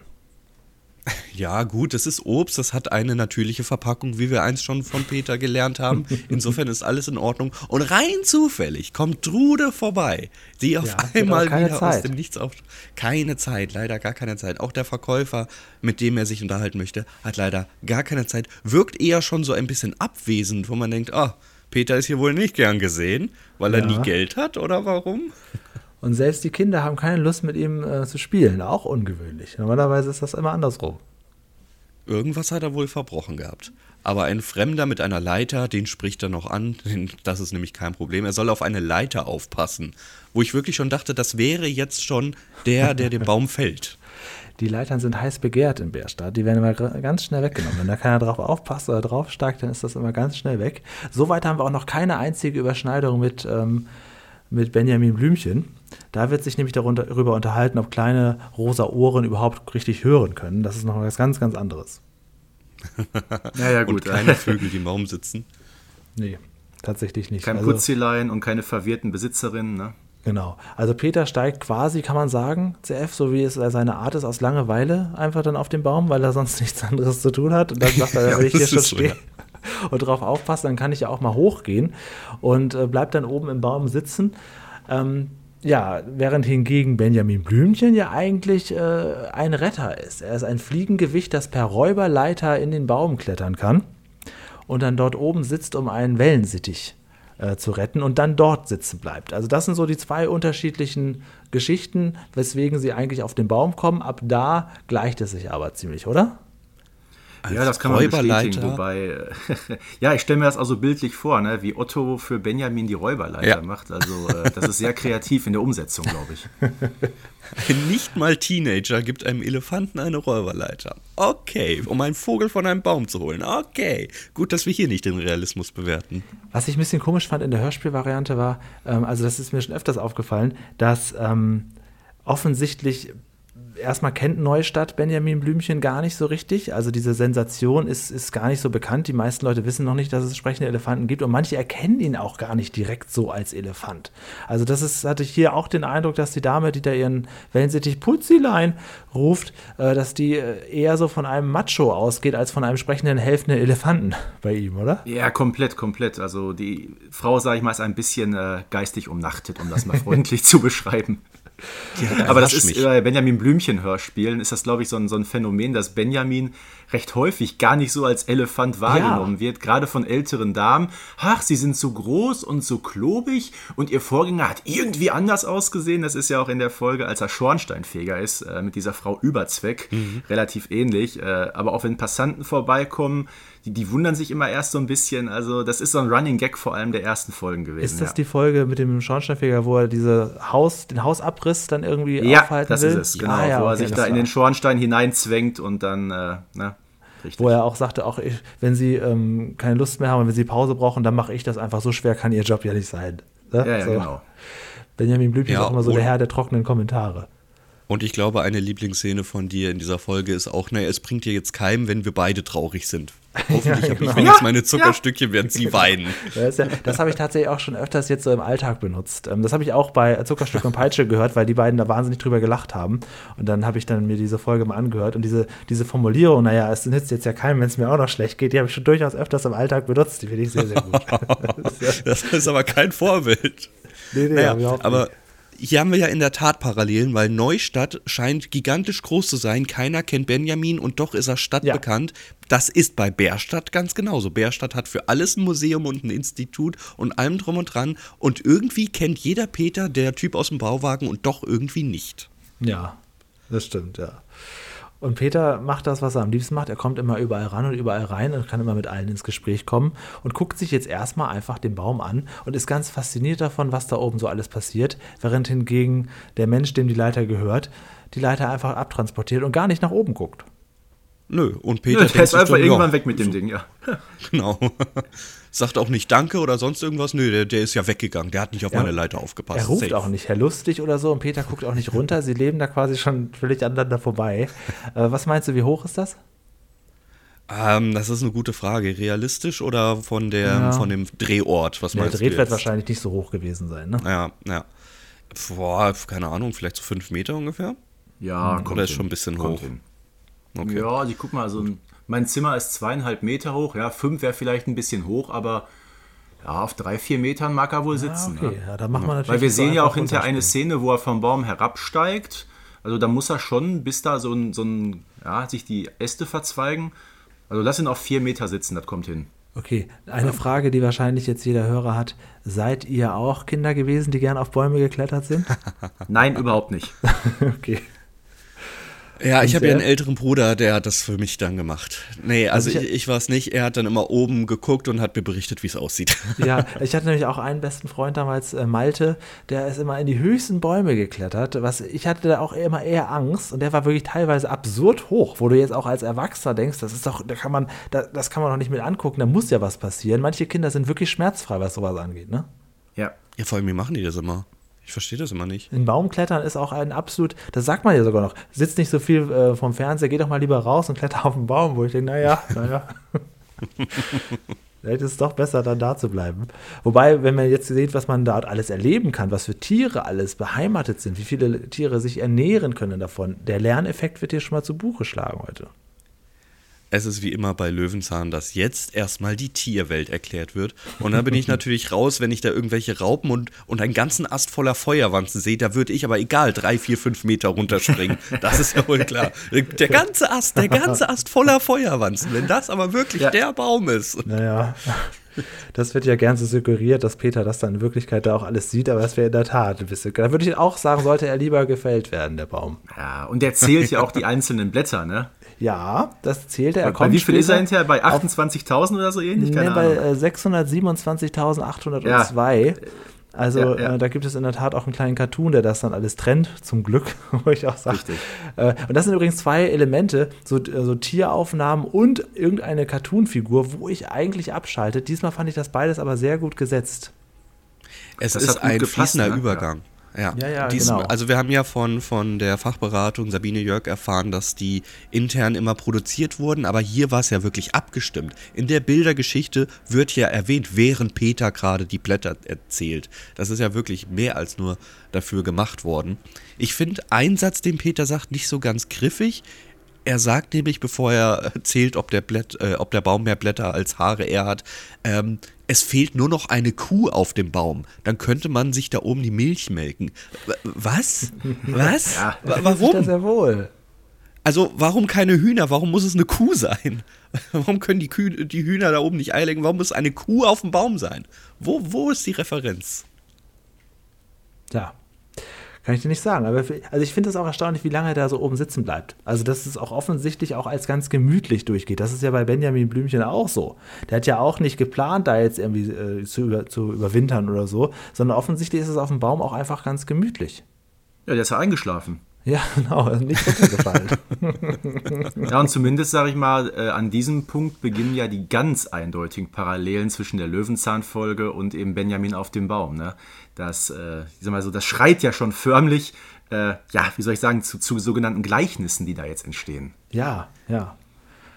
Ja, gut, es ist Obst, das hat eine natürliche Verpackung, wie wir einst schon von Peter gelernt haben. [laughs] Insofern ist alles in Ordnung. Und rein zufällig kommt Trude vorbei, die auf Ja, einmal wieder aus Zeit. dem Nichts auf. Keine Zeit, leider gar keine Zeit. Auch der Verkäufer, mit dem er sich unterhalten möchte, hat leider gar keine Zeit. Wirkt eher schon so ein bisschen abwesend, wo man denkt, ah, Peter ist hier wohl nicht gern gesehen, weil er Ja. nie Geld hat oder warum? Und selbst die Kinder haben keine Lust, mit ihm äh, zu spielen. Auch ungewöhnlich. Normalerweise ist das immer andersrum. Irgendwas hat er wohl verbrochen gehabt. Aber ein Fremder mit einer Leiter, den spricht er noch an. Das ist nämlich kein Problem. Er soll auf eine Leiter aufpassen. Wo ich wirklich schon dachte, das wäre jetzt schon der, der den Baum fällt. [laughs] Die Leitern sind heiß begehrt in Bärstadt. Die werden immer ganz schnell weggenommen. Wenn da keiner drauf aufpasst oder draufsteigt, dann ist das immer ganz schnell weg. Soweit haben wir auch noch keine einzige Überschneidung mit, ähm, mit Benjamin Blümchen. Da wird sich nämlich darunter, darüber unterhalten, ob kleine rosa Ohren überhaupt richtig hören können. Das ist noch was ganz, ganz anderes. [laughs] Ja, ja, Und gut. kleine Vögel, die im Baum sitzen. Nee, tatsächlich nicht. Kein Also- Putzelein und keine verwirrten Besitzerinnen. Ne? Genau. Also Peter steigt quasi, kann man sagen, CF, so wie es seine Art ist, aus Langeweile einfach dann auf den Baum, weil er sonst [laughs] nichts anderes zu tun hat. Und dann sagt er, [laughs] Ja, wenn ich hier schon so, stehe ja. und drauf aufpasse, dann kann ich ja auch mal hochgehen und äh, bleibt dann oben im Baum sitzen. Ähm, ja, während hingegen Benjamin Blümchen ja eigentlich äh, ein Retter ist. Er ist ein Fliegengewicht, das per Räuberleiter in den Baum klettern kann und dann dort oben sitzt, um einen Wellensittich äh, zu retten und dann dort sitzen bleibt. Also das sind so die zwei unterschiedlichen Geschichten, weswegen sie eigentlich auf den Baum kommen. Ab da gleicht es sich aber ziemlich, oder? Ja, das kann man bestätigen. Räuberleiter. Wobei, äh, [laughs] ja, ich stelle mir das also bildlich vor, ne, wie Otto für Benjamin die Räuberleiter Ja. macht. Also äh, das ist sehr kreativ in der Umsetzung, glaube ich. Ein [laughs] nicht mal Teenager gibt einem Elefanten eine Räuberleiter. Okay, um einen Vogel von einem Baum zu holen. Okay, gut, dass wir hier nicht den Realismus bewerten. Was ich ein bisschen komisch fand in der Hörspielvariante war, ähm, also das ist mir schon öfters aufgefallen, dass ähm, offensichtlich erstmal kennt Neustadt Benjamin Blümchen gar nicht so richtig. Also diese Sensation ist, ist gar nicht so bekannt. Die meisten Leute wissen noch nicht, dass es sprechende Elefanten gibt und manche erkennen ihn auch gar nicht direkt so als Elefant. Also das ist, hatte ich hier auch den Eindruck, dass die Dame, die da ihren Wellensittich Putzilein ruft, äh, dass die äh, eher so von einem Macho ausgeht, als von einem sprechenden, helfenden Elefanten bei ihm, oder? Ja, komplett, komplett. Also die Frau, sage ich mal, ist ein bisschen äh, geistig umnachtet, um das mal freundlich [laughs] zu beschreiben. Aber das ist bei Benjamin Blümchen Hörspielen ist das, glaube ich, so ein, so ein Phänomen, dass Benjamin recht häufig gar nicht so als Elefant wahrgenommen wird, gerade von älteren Damen. Ach, sie sind so groß und so klobig und ihr Vorgänger hat irgendwie anders ausgesehen. Das ist ja auch in der Folge, als er Schornsteinfeger ist, äh, mit dieser Frau Überzweck, relativ ähnlich. Äh, aber auch wenn Passanten vorbeikommen, die, die wundern sich immer erst so ein bisschen. Also das ist so ein Running Gag vor allem der ersten Folgen gewesen. Ist das ja. die Folge mit dem Schornsteinfeger, wo er diese Haus, den Hausabriss dann irgendwie Ja, aufhalten das will? ist es, genau. Ah, ja, wo er okay, sich das da in den Schornstein hineinzwängt und dann, äh, ne, richtig. Wo er auch sagte, auch ich, wenn sie ähm, keine Lust mehr haben, wenn sie Pause brauchen, dann mache ich das einfach. So schwer kann ihr Job ja nicht sein. Ne? ja, ja, so. genau. Benjamin Blümchen Ja, ist auch immer so der Herr der trockenen Kommentare. Und ich glaube, eine Lieblingsszene von dir in dieser Folge ist auch, naja, es bringt dir jetzt keinem, wenn wir beide traurig sind. [laughs] Hoffentlich Ja, habe ich genau. wenigstens meine Zuckerstückchen, während sie weinen. Das, das habe ich tatsächlich auch schon öfters jetzt so im Alltag benutzt. Ähm, Das habe ich auch bei Zuckerstück und Peitsche gehört, weil die beiden da wahnsinnig drüber gelacht haben. Und dann habe ich dann mir diese Folge mal angehört. Und diese, diese Formulierung, naja, es nützt jetzt ja keinem, wenn es mir auch noch schlecht geht, die habe ich schon durchaus öfters im Alltag benutzt. Die finde ich sehr, sehr gut. [laughs] Das ist aber kein Vorbild. nee, nee, Naja, aber nicht. Hier haben wir ja in der Tat Parallelen, weil Neustadt scheint gigantisch groß zu sein. Keiner kennt Benjamin und doch ist er stadtbekannt. Das ist bei Bärstadt ganz genauso. Bärstadt hat für alles ein Museum und ein Institut und allem drum und dran. Und irgendwie kennt jeder Peter, der Typ aus dem Bauwagen, und doch irgendwie nicht. Ja, das stimmt, ja. Und Peter macht das, was er am liebsten macht. Er kommt immer überall ran und überall rein und kann immer mit allen ins Gespräch kommen und guckt sich jetzt erstmal einfach den Baum an und ist ganz fasziniert davon, was da oben so alles passiert, während hingegen der Mensch, dem die Leiter gehört, die Leiter einfach abtransportiert und gar nicht nach oben guckt. Nö, und Peter Der denkt ist sich einfach dann, irgendwann ja, weg mit dem Ding, ja. [laughs] Genau. [laughs] Sagt auch nicht Danke oder sonst irgendwas. Nö, der, der ist ja weggegangen. Der hat nicht auf Ja. meine Leiter aufgepasst. Er ruft Safe. auch nicht, Herr Lustig oder so, und Peter guckt auch nicht runter. Sie leben da quasi schon völlig aneinander vorbei. [laughs] Äh, was meinst du, wie hoch ist das? Ähm, das ist eine gute Frage. Realistisch oder von, der, Ja. von dem Drehort? Was Der meinst du Drehwert jetzt? wahrscheinlich nicht so hoch gewesen sein, ne? Ja, ja. Boah, keine Ahnung, vielleicht so fünf Meter ungefähr? Ja, kommt Oder ist hin. schon ein bisschen Kommt hoch? Hin. Okay. Ja, also ich guck mal, so ein, mein Zimmer ist zweieinhalb Meter hoch. Ja, fünf wäre vielleicht ein bisschen hoch, aber ja, auf drei, vier Metern mag er wohl Ah, sitzen. okay, ja. ja, da machen wir natürlich. Weil wir sehen ja auch hinterher eine. Szene, wo er vom Baum herabsteigt. Also da muss er schon, bis da so ein, so ein ja, sich die Äste verzweigen. Also lass ihn auf vier Meter sitzen, das kommt hin. Okay, eine Frage, die wahrscheinlich jetzt jeder Hörer hat. Seid ihr auch Kinder gewesen, die gern auf Bäume geklettert sind? [laughs] Nein, überhaupt nicht. [laughs] okay. Ja, ich habe ja einen älteren Bruder, der hat das für mich dann gemacht. Nee, also Also ich, ich- ich war es nicht. Er hat dann immer oben geguckt und hat mir berichtet, wie es aussieht. [laughs] Ja, ich hatte nämlich auch einen besten Freund damals, äh, Malte, der ist immer in die höchsten Bäume geklettert. Was, ich hatte da auch immer eher Angst und der war wirklich teilweise absurd hoch, wo du jetzt auch als Erwachsener denkst, das ist doch, da kann man, da, das kann man doch nicht mit angucken, da muss ja was passieren. Manche Kinder sind wirklich schmerzfrei, was sowas angeht, ne? Ja. Ja, vor allem, wie machen die das immer? Ich verstehe das immer nicht. In Baumklettern ist auch ein absolut, das sagt man ja sogar noch, sitzt nicht so viel äh, vom Fernseher, geh doch mal lieber raus und kletter auf den Baum, wo ich denke, naja, [laughs] naja. Vielleicht ist es doch besser, dann da zu bleiben. Wobei, wenn man jetzt sieht, was man dort alles erleben kann, was für Tiere alles beheimatet sind, wie viele Tiere sich ernähren können davon, der Lerneffekt wird hier schon mal zu Buche schlagen heute. Es ist wie immer bei Löwenzahn, dass jetzt erstmal die Tierwelt erklärt wird. Und dann bin ich [laughs] natürlich raus, wenn ich da irgendwelche Raupen und, und einen ganzen Ast voller Feuerwanzen sehe. Da würde ich aber egal drei, vier, fünf Meter runterspringen. [laughs] Das ist ja wohl klar. Der ganze Ast, der ganze Ast voller Feuerwanzen. Wenn das aber wirklich Ja. der Baum ist. Naja, das wird ja gern so suggeriert, dass Peter das dann in Wirklichkeit da auch alles sieht, aber das wäre in der Tat ein bisschen. Da würde ich auch sagen, sollte er lieber gefällt werden, der Baum. ja. Und der zählt ja auch die einzelnen Blätter, ne? Ja, das zählt er. er kommt wie viel ist er hinterher? Bei auf- 28.000 oder so ähnlich? Nee, Keine bei Ahnung. äh, 627.802. Also Ja, ja. Äh, da gibt es in der Tat auch einen kleinen Cartoon, der das dann alles trennt, zum Glück, [laughs] wo ich auch sage. Richtig. Äh, und das sind übrigens zwei Elemente, so, äh, so Tieraufnahmen und irgendeine Cartoonfigur, wo ich eigentlich abschalte. Diesmal fand ich das beides aber sehr gut gesetzt. Es Das ist ein gepasst, fließender ne? Übergang. Ja, Ja, ja, Dies- genau. Also wir haben ja von, von der Fachberatung Sabine Jörg erfahren, dass die intern immer produziert wurden, aber hier war es ja wirklich abgestimmt. In der Bildergeschichte wird ja erwähnt, während Peter gerade die Blätter erzählt. Das ist ja wirklich mehr als nur dafür gemacht worden. Ich finde einen Satz, den Peter sagt, nicht so ganz griffig. Er sagt nämlich, bevor er erzählt, ob der, Blätt, äh, ob der Baum mehr Blätter als Haare er hat, ähm, es fehlt nur noch eine Kuh auf dem Baum. Dann könnte man sich da oben die Milch melken. Was? Was? Ja. Wa- Das Warum? sehr wohl. Also, warum keine Hühner? Warum muss es eine Kuh sein? [laughs] Warum können die, Kühe, die Hühner da oben nicht Ei legen? Warum muss eine Kuh auf dem Baum sein? Wo, wo ist die Referenz? Ja. Kann ich dir nicht sagen. Aber also ich finde es auch erstaunlich, wie lange er da so oben sitzen bleibt. Also, dass es auch offensichtlich auch als ganz gemütlich durchgeht. Das ist ja bei Benjamin Blümchen auch so. Der hat ja auch nicht geplant, da jetzt irgendwie äh, zu, über, zu überwintern oder so, sondern offensichtlich ist es auf dem Baum auch einfach ganz gemütlich. Ja, der ist ja eingeschlafen. Ja, [laughs] genau, nicht runtergefallen. [laughs] ja, und zumindest, sage ich mal, äh, an diesem Punkt beginnen ja die ganz eindeutigen Parallelen zwischen der Löwenzahnfolge und eben Benjamin auf dem Baum. Ne? Das, äh, ich sag mal so, das schreit ja schon förmlich, äh, ja, wie soll ich sagen, zu, zu sogenannten Gleichnissen, die da jetzt entstehen. Ja, ja.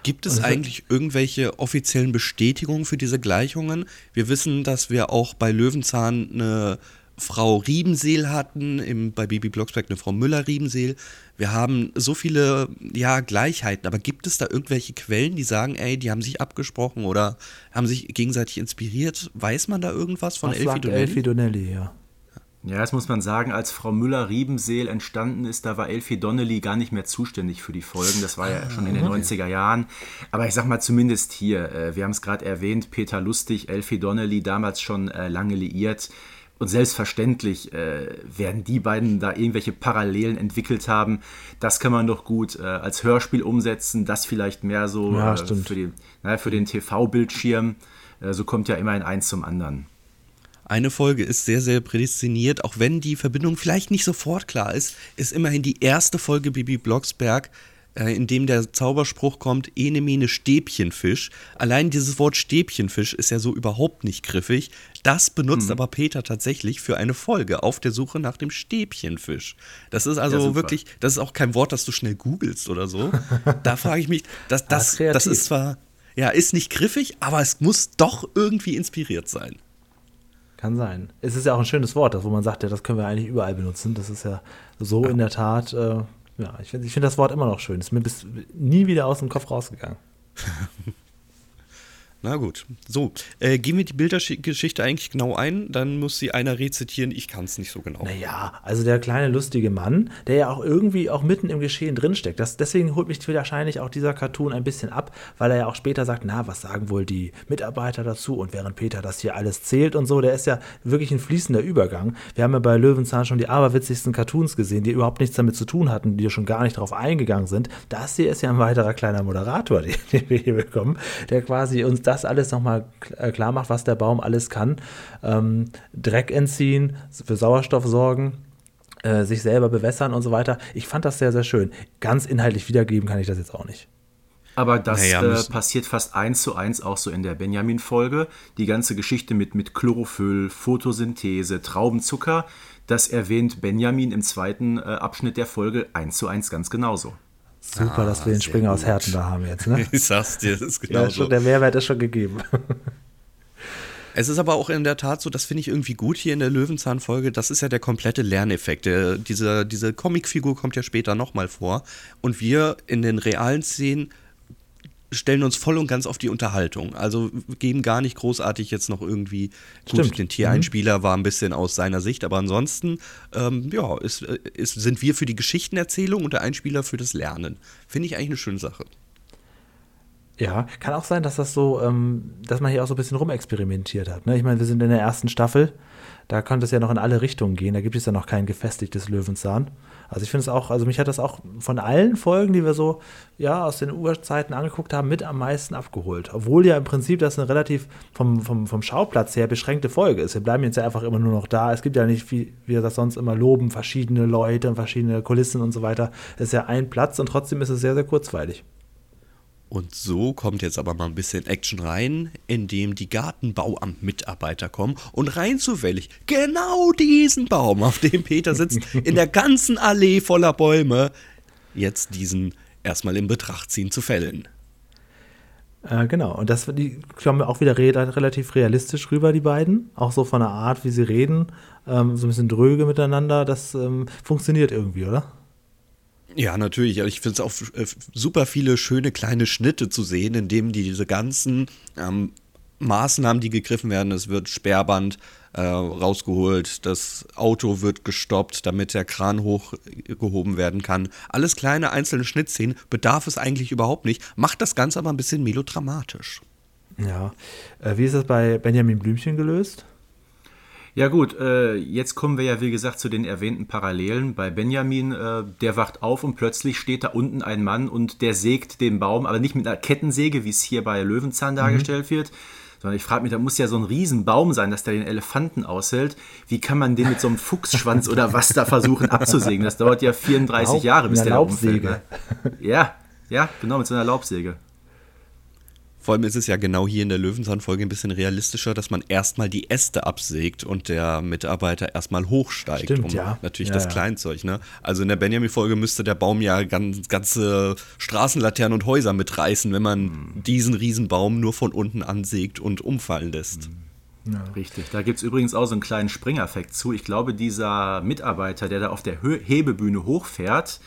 Gibt es eigentlich irgendwelche offiziellen Bestätigungen für diese Gleichungen? Wir wissen, dass wir auch bei Löwenzahn eine Frau Riebenseel hatten, im, bei Baby Blocksberg eine Frau Müller-Riebenseel. Wir haben so viele ja, Gleichheiten, aber gibt es da irgendwelche Quellen, die sagen, ey, die haben sich abgesprochen oder haben sich gegenseitig inspiriert? Weiß man da irgendwas von Elfie Donnelly? Elfie Donnelly, ja. Ja, das muss man sagen, als Frau Müller-Riebenseel entstanden ist, da war Elfie Donnelly gar nicht mehr zuständig für die Folgen. Das war ja schon in den 90er Jahren. Aber ich sag mal zumindest hier, äh, wir haben es gerade erwähnt, Peter Lustig, Elfie Donnelly, damals schon äh, lange liiert. Und selbstverständlich äh, werden die beiden da irgendwelche Parallelen entwickelt haben. Das kann man doch gut äh, als Hörspiel umsetzen, das vielleicht mehr so ja, äh, für, die, na, für, den TV-Bildschirm. Äh, so kommt ja immerhin eins zum anderen. Eine Folge ist sehr, sehr prädestiniert, auch wenn die Verbindung vielleicht nicht sofort klar ist, ist immerhin die erste Folge Bibi Blocksberg, in dem der Zauberspruch kommt, ene mene Stäbchenfisch. Allein dieses Wort Stäbchenfisch ist ja so überhaupt nicht griffig. Das benutzt mhm. aber Peter tatsächlich für eine Folge auf der Suche nach dem Stäbchenfisch. Das ist also ja, wirklich, das ist auch kein Wort, das du schnell googelst oder so. [laughs] da frage ich mich, das, das, das ist zwar, ja, ist nicht griffig, aber es muss doch irgendwie inspiriert sein. Kann sein. Es ist ja auch ein schönes Wort, wo man sagt, ja, das können wir eigentlich überall benutzen. Das ist ja so ja. in der Tat, äh, ja, ich finde ich find das Wort immer noch schön. Ist mir bis nie wieder aus dem Kopf rausgegangen. [laughs] Na gut. So, äh, gehen wir die Bildergeschichte eigentlich genau ein, dann muss sie einer rezitieren, ich kann es nicht so genau. Naja, also der kleine lustige Mann, der ja auch irgendwie auch mitten im Geschehen drinsteckt. Das, deswegen holt mich wahrscheinlich auch dieser Cartoon ein bisschen ab, weil er ja auch später sagt, na, was sagen wohl die Mitarbeiter dazu? Und während Peter das hier alles zählt und so, der ist ja wirklich ein fließender Übergang. Wir haben ja bei Löwenzahn schon die aberwitzigsten Cartoons gesehen, die überhaupt nichts damit zu tun hatten, die schon gar nicht darauf eingegangen sind. Das hier ist ja ein weiterer kleiner Moderator, den, den wir hier bekommen, der quasi uns das das alles nochmal äh, klar macht, was der Baum alles kann. Ähm, Dreck entziehen, für Sauerstoff sorgen, äh, sich selber bewässern und so weiter. Ich fand das sehr, sehr schön. Ganz inhaltlich wiedergeben kann ich das jetzt auch nicht. Aber das naja, äh, passiert fast eins zu eins auch so in der Benjamin-Folge. Die ganze Geschichte mit, mit Chlorophyll, Photosynthese, Traubenzucker, das erwähnt Benjamin im zweiten äh, Abschnitt der Folge eins zu eins ganz genauso. Super, ah, dass wir den Springer gut. aus Herten da haben jetzt. Ne? [laughs] ich sag's dir, das ist genau ja, so. Der Mehrwert ist schon gegeben. [laughs] Es ist aber auch in der Tat so, das finde ich irgendwie gut hier in der Löwenzahn-Folge. Das ist ja der komplette Lerneffekt. Der, diese, diese Comicfigur kommt ja später nochmal vor. Und wir in den realen Szenen stellen uns voll und ganz auf die Unterhaltung. Also geben gar nicht großartig jetzt noch irgendwie. Gut, Stimmt. den Tiereinspieler mhm. war ein bisschen aus seiner Sicht, aber ansonsten, ähm, ja, ist, ist, sind wir für die Geschichtenerzählung und der Einspieler für das Lernen. Finde ich eigentlich eine schöne Sache. Ja, kann auch sein, dass das so, ähm, dass man hier auch so ein bisschen rumexperimentiert hat. Ne? Ich meine, wir sind in der ersten Staffel, da könnte es ja noch in alle Richtungen gehen. Da gibt es ja noch kein gefestigtes Löwenzahn. Also ich finde es auch, also mich hat das auch von allen Folgen, die wir so ja aus den Urzeiten angeguckt haben, mit am meisten abgeholt. Obwohl ja im Prinzip das eine relativ vom, vom, vom Schauplatz her beschränkte Folge ist. Wir bleiben jetzt ja einfach immer nur noch da. Es gibt ja nicht, wie wir das sonst immer loben, verschiedene Leute und verschiedene Kulissen und so weiter. Es ist ja ein Platz und trotzdem ist es sehr, sehr kurzweilig. Und so kommt jetzt aber mal ein bisschen Action rein, indem die Gartenbauamt-Mitarbeiter kommen und rein zufällig genau diesen Baum, auf dem Peter sitzt, [laughs] in der ganzen Allee voller Bäume, jetzt diesen erstmal in Betracht ziehen zu fällen. Äh, genau, und das die kommen auch wieder re relativ realistisch rüber, die beiden. Auch so von der Art, wie sie reden, ähm, so ein bisschen dröge miteinander. Das ähm, funktioniert irgendwie, oder? Ja, natürlich. Ich finde es auch äh, super viele schöne kleine Schnitte zu sehen, in denen die diese ganzen ähm, Maßnahmen, die gegriffen werden, es wird Sperrband äh, rausgeholt, das Auto wird gestoppt, damit der Kran hochgehoben werden kann. Alles kleine einzelne Schnittszenen bedarf es eigentlich überhaupt nicht, macht das Ganze aber ein bisschen melodramatisch. Ja. Äh, wie ist das bei Benjamin Blümchen gelöst? Ja gut, äh, jetzt kommen wir ja wie gesagt zu den erwähnten Parallelen. Bei Benjamin, äh, der wacht auf und plötzlich steht da unten ein Mann und der sägt den Baum, aber nicht mit einer Kettensäge, wie es hier bei Löwenzahn mhm. dargestellt wird, Sondern ich frage mich, da muss ja so ein Riesenbaum sein, dass der den Elefanten aushält. Wie kann man den mit so einem Fuchsschwanz oder was da versuchen abzusägen? Das dauert ja 34 Laub- Jahre, bis der da umfällt. Laubsäge. Ne? Ja, ja, genau, mit so einer Laubsäge. Vor allem ist es ja genau hier in der Löwenzahn-Folge ein bisschen realistischer, dass man erstmal die Äste absägt und der Mitarbeiter erstmal hochsteigt. Stimmt, um ja. Natürlich Ja, das ja. Kleinzeug, ne? Also in der Benjamin-Folge müsste der Baum ja ganz, ganze Straßenlaternen und Häuser mitreißen, wenn man Hm. diesen Riesenbaum nur von unten ansägt und umfallen lässt. Richtig. Da gibt es übrigens auch so einen kleinen Springeffekt zu. Ich glaube, dieser Mitarbeiter, der da auf der Hebebühne hochfährt,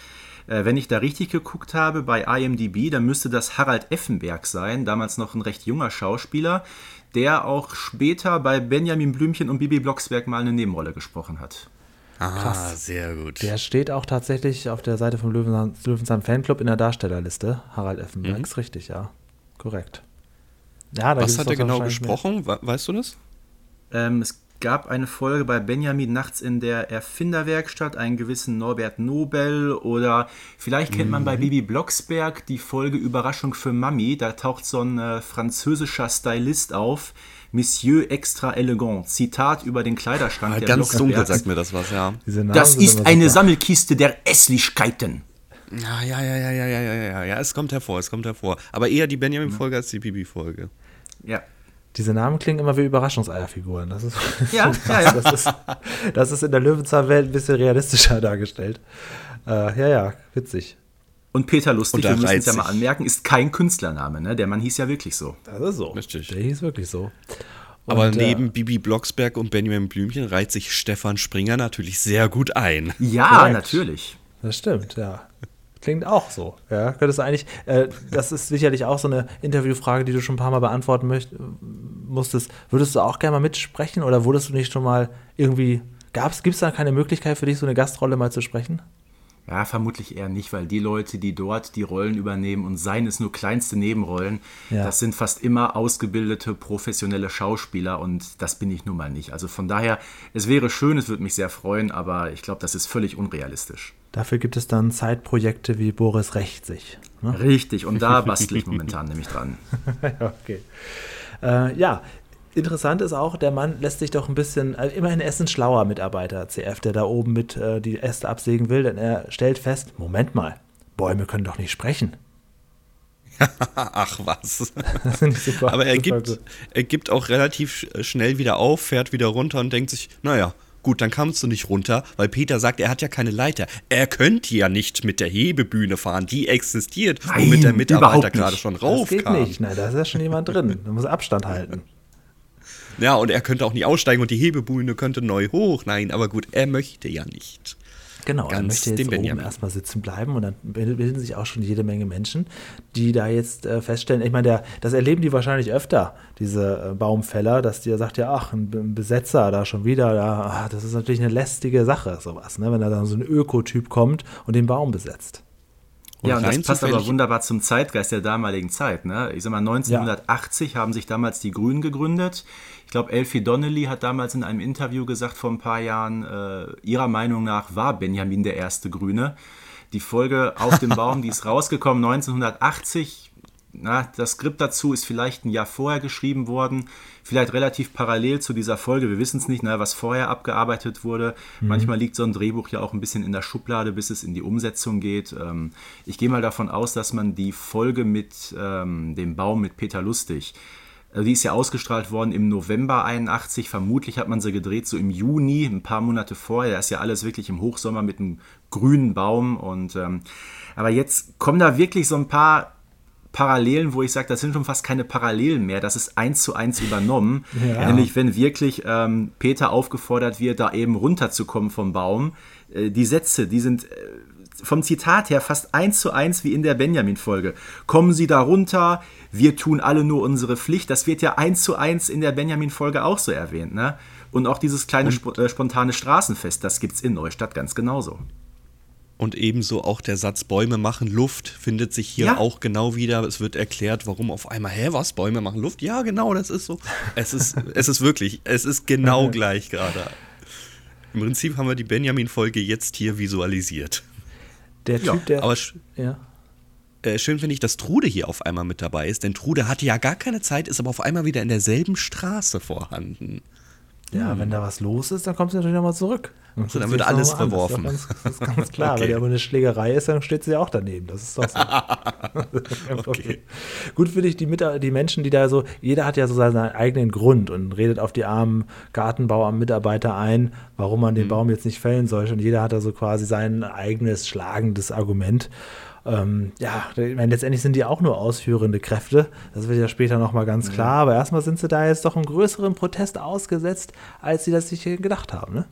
äh, wenn ich da richtig geguckt habe bei IMDb, dann müsste das Harald Effenberg sein, damals noch ein recht junger Schauspieler, der auch später bei Benjamin Blümchen und Bibi Blocksberg mal eine Nebenrolle gesprochen hat. Ah, sehr gut. Der steht auch tatsächlich auf der Seite vom Löwenzahn, Löwenzahn Fanclub in der Darstellerliste. Harald Effenberg ist richtig, ja. Korrekt. Ja, da Was hat er genau mehr. gesprochen? We- Weißt du das? Ähm, es gab eine Folge bei Benjamin nachts in der Erfinderwerkstatt, einen gewissen Norbert Nobel oder vielleicht kennt man bei Bibi Blocksberg die Folge Überraschung für Mami. Da taucht so ein äh, französischer Stylist auf. Monsieur extra elegant. Zitat über den Kleiderschrank Ah, der ganz dunkel sagt mir das was, ja. Das ist eine super. Sammelkiste der Esslichkeiten. Ja, ja, ja, ja, ja, ja, ja, ja, ja, es kommt hervor, es kommt hervor. Aber eher die Benjamin-Folge als die Bibi-Folge. Ja. Diese Namen klingen immer wie Überraschungseierfiguren. Das ist, [laughs] Ja, ja, ja. Das ist, das ist in der Löwenzahn-Welt ein bisschen realistischer [laughs] dargestellt. Äh, ja, ja, witzig. Und Peter Lustig, Und wir müssen es ja mal anmerken, ist kein Künstlername. Ne? Der Mann hieß ja wirklich so. Das ist so. Richtig. Der hieß wirklich so. Aber Und, äh, neben Bibi Blocksberg und Benjamin Blümchen reiht sich Stefan Springer natürlich sehr gut ein. Ja, Korrekt. natürlich. Das stimmt, ja. Klingt auch so. Ja, könntest du eigentlich, äh, das ist sicherlich auch so eine Interviewfrage, die du schon ein paar Mal beantworten möcht, musstest. Würdest du auch gerne mal mitsprechen oder wurdest du nicht schon mal irgendwie, gibt es da keine Möglichkeit für dich, so eine Gastrolle mal zu sprechen? Ja, vermutlich eher nicht, weil die Leute, die dort die Rollen übernehmen und seien es nur kleinste Nebenrollen, Ja. das sind fast immer ausgebildete professionelle Schauspieler und das bin ich nun mal nicht. Also von daher, es wäre schön, es würde mich sehr freuen, aber ich glaube, das ist völlig unrealistisch. Dafür gibt es dann Zeitprojekte wie Boris rächt sich. Ne? Richtig, und da bastle ich momentan [laughs] nämlich dran. [laughs] okay. Äh, ja, interessant ist auch, der Mann lässt sich doch ein bisschen, also immerhin er ist ein schlauer Mitarbeiter, CF, der da oben mit äh, die Äste absägen will, denn er stellt fest, Moment mal, Bäume können doch nicht sprechen. [laughs] Ach was. Das finde ich super. Aber er gibt, er gibt auch relativ sch- schnell wieder auf, fährt wieder runter und denkt sich, naja, gut, dann kamst du nicht runter, weil Peter sagt, er hat ja keine Leiter. Er könnte ja nicht mit der Hebebühne fahren, die existiert, Nein, womit der Mitarbeiter gerade schon Das rauf geht nicht. Nein, da ist ja schon jemand drin. Da muss Abstand halten. Ja, und er könnte auch nicht aussteigen und die Hebebühne könnte neu hoch. Nein, aber gut, er möchte ja nicht. Genau, er Ganz möchte jetzt dem oben Benjamin. erstmal sitzen bleiben und dann bilden sich auch schon jede Menge Menschen, die da jetzt äh, feststellen, ich meine, der, das erleben die wahrscheinlich öfter, diese äh, Baumfäller, dass die sagt ja, ach, ein, ein Besetzer da schon wieder, da, ah, das ist natürlich eine lästige Sache, sowas, ne? wenn da dann so ein Ökotyp kommt und den Baum besetzt. Und ja, und das passt aber wunderbar zum Zeitgeist der damaligen Zeit. Ne? Ich sag mal, 1980 haben sich damals die Grünen gegründet. Ich glaube, Elfie Donnelly hat damals in einem Interview gesagt vor ein paar Jahren, äh, ihrer Meinung nach war Benjamin der erste Grüne. Die Folge Auf dem Baum, die ist rausgekommen 1980. Na, das Skript dazu ist vielleicht ein Jahr vorher geschrieben worden, vielleicht relativ parallel zu dieser Folge. Wir wissen es nicht, ne, was vorher abgearbeitet wurde. Manchmal liegt so ein Drehbuch ja auch ein bisschen in der Schublade, bis es in die Umsetzung geht. Ähm, ich gehe mal davon aus, dass man die Folge mit ähm, dem Baum mit Peter Lustig, die ist ja ausgestrahlt worden im November 81. Vermutlich hat man sie gedreht so im Juni, ein paar Monate vorher. Da ist ja alles wirklich im Hochsommer mit einem grünen Baum. Und ähm, aber jetzt kommen da wirklich so ein paar Parallelen, wo ich sage, das sind schon fast keine Parallelen mehr. Das ist eins zu eins übernommen. Ja. Nämlich, wenn wirklich ähm, Peter aufgefordert wird, da eben runterzukommen vom Baum. Äh, die Sätze, die sind äh, vom Zitat her fast eins zu eins wie in der Benjamin-Folge. Kommen Sie da runter, wir tun alle nur unsere Pflicht. Das wird ja eins zu eins in der Benjamin-Folge auch so erwähnt. Ne? Und auch dieses kleine spo äh, spontane Straßenfest, das gibt es in Neustadt ganz genauso. Und ebenso auch der Satz Bäume machen Luft findet sich hier Ja. auch genau wieder. Es wird erklärt, warum auf einmal, hä, was, Bäume machen Luft? Ja, genau, das ist so. Es ist, [laughs] es ist wirklich, es ist genau gleich gerade. Im Prinzip haben wir die Benjamin-Folge jetzt hier visualisiert. Der Ja, Typ, der. Aber ja. äh, schön finde ich, dass Trude hier auf einmal mit dabei ist, denn Trude hatte ja gar keine Zeit, ist aber auf einmal wieder in derselben Straße vorhanden. Ja, wenn da was los ist, dann kommt sie natürlich nochmal zurück. Und So, dann wird alles verworfen. Das ist, doch ganz, das ist ganz klar. [laughs] Okay. Wenn ja aber eine Schlägerei ist, dann steht sie ja auch daneben. Das ist doch so. [laughs] Problem. Gut finde ich die, die Menschen, die da so, jeder hat ja so seinen eigenen Grund und redet auf die armen Gartenbauer-Mitarbeiter ein, warum man Mhm. den Baum jetzt nicht fällen soll. Und jeder hat da so quasi sein eigenes schlagendes Argument. Ähm, ja, ich meine, letztendlich sind die auch nur ausführende Kräfte. Das wird ja später nochmal ganz klar. Aber erstmal sind sie da jetzt doch einem größeren Protest ausgesetzt, als sie das sich gedacht haben. Ne?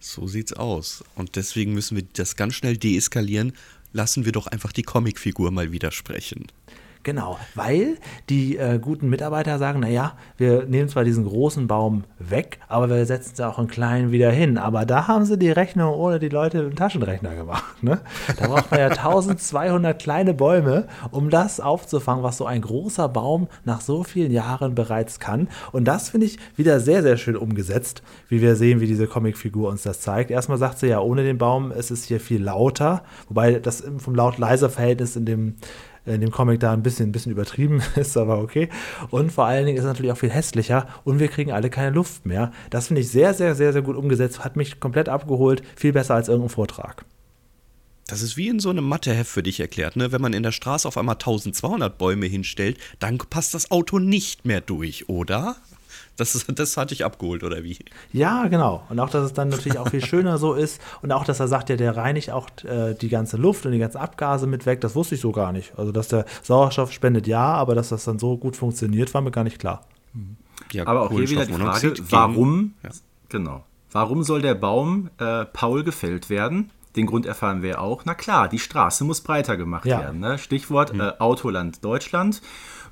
So sieht's aus. Und deswegen müssen wir das ganz schnell deeskalieren. Lassen wir doch einfach die Comicfigur mal wieder sprechen. Genau, weil die äh, guten Mitarbeiter sagen, naja, wir nehmen zwar diesen großen Baum weg, aber wir setzen es auch einen kleinen wieder hin. Aber da haben sie die Rechnung ohne die Leute im Taschenrechner gemacht. Ne? Da braucht man ja [laughs] 1200 kleine Bäume, um das aufzufangen, was so ein großer Baum nach so vielen Jahren bereits kann. Und das finde ich wieder sehr, sehr schön umgesetzt, wie wir sehen, wie diese Comicfigur uns das zeigt. Erstmal sagt sie ja, ohne den Baum ist es hier viel lauter, wobei das vom Laut-Leiser-Verhältnis in dem in dem Comic da ein bisschen, ein bisschen übertrieben [laughs] ist, aber okay. Und vor allen Dingen ist es natürlich auch viel hässlicher und wir kriegen alle keine Luft mehr. Das finde ich sehr, sehr, sehr, sehr gut umgesetzt, hat mich komplett abgeholt, viel besser als irgendein Vortrag. Das ist wie in so einem Matheheft für dich erklärt, ne? Wenn man in der Straße auf einmal 1200 Bäume hinstellt, dann passt das Auto nicht mehr durch, oder? Das, das hatte ich abgeholt, oder wie? Ja, genau. Und auch, dass es dann natürlich auch viel [laughs] schöner so ist. Und auch, dass er sagt, ja, der reinigt auch äh, die ganze Luft und die ganzen Abgase mit weg. Das wusste ich so gar nicht. Also, dass der Sauerstoff spendet, ja, aber dass das dann so gut funktioniert, war mir gar nicht klar. Ja, Aber auch hier wieder die Frage, warum, Ja. genau, warum soll der Baum äh, Paul gefällt werden? Den Grund erfahren wir auch. Na klar, die Straße muss breiter gemacht Ja. werden. Ne? Stichwort äh, Autoland Deutschland.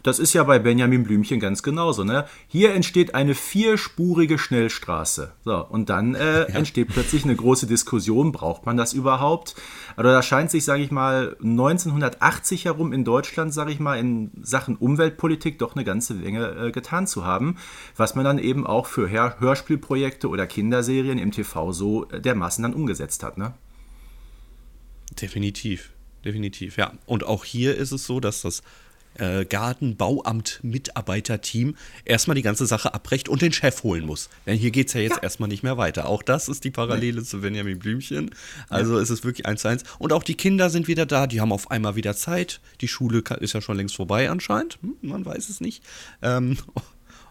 Das ist ja bei Benjamin Blümchen ganz genauso. Ne? Hier entsteht eine vierspurige Schnellstraße. So, und dann äh, [laughs] entsteht plötzlich eine große Diskussion, braucht man das überhaupt? Also da scheint sich, sage ich mal, 1980 herum in Deutschland, sage ich mal, in Sachen Umweltpolitik doch eine ganze Menge äh, getan zu haben, was man dann eben auch für Hör Hörspielprojekte oder Kinderserien im TV so äh, dermaßen dann umgesetzt hat. Ne? Definitiv, definitiv, ja. Und auch hier ist es so, dass das äh, Gartenbauamt-Mitarbeiterteam erstmal die ganze Sache abbrecht und den Chef holen muss. Denn hier geht es ja jetzt erstmal nicht mehr weiter. Auch das ist die Parallele zu Benjamin Blümchen. Also es ist wirklich eins zu eins. Und auch die Kinder sind wieder da, die haben auf einmal wieder Zeit. Die Schule ist ja schon längst vorbei anscheinend. Hm, man weiß es nicht. Ähm,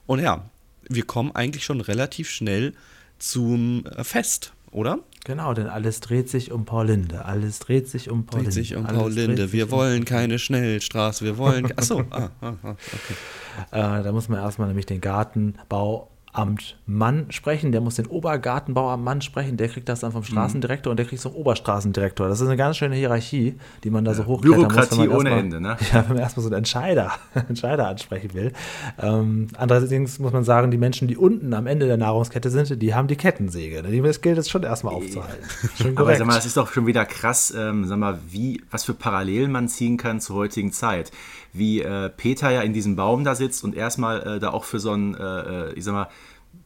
und ja, wir kommen eigentlich schon relativ schnell zum äh, Fest, oder? Genau, denn alles dreht sich um Paulinde. Alles dreht sich um Paulinde. Dreht sich um Alles Paul Linde. Wir um- wollen keine Schnellstraße. Wir wollen. [laughs] Achso. Ah, ah, ah, okay. Äh, da muss man erstmal nämlich den Gartenbauamtmann sprechen. Der muss den Obergartenbauamtmann sprechen. Der kriegt das dann vom Straßendirektor und der kriegt es vom Oberstraßendirektor. Das ist eine ganz schöne Hierarchie, die man da so hochklettern muss. Bürokratie ohne erstmal- Ende, ne? [laughs] Ja, wenn man erstmal so einen Entscheider, [laughs] Entscheider ansprechen will. Ähm, andererseits muss man sagen, die Menschen, die unten am Ende der Nahrungskette sind, die haben die Kettensäge. Die gilt es schon erstmal aufzuhalten. [laughs] Schon Aber sag mal, das ist doch schon wieder krass, ähm, sag mal, wie, was für Parallelen man ziehen kann zur heutigen Zeit. Wie äh, Peter ja in diesem Baum da sitzt und erstmal äh, da auch für so einen, äh, äh, ich sag mal,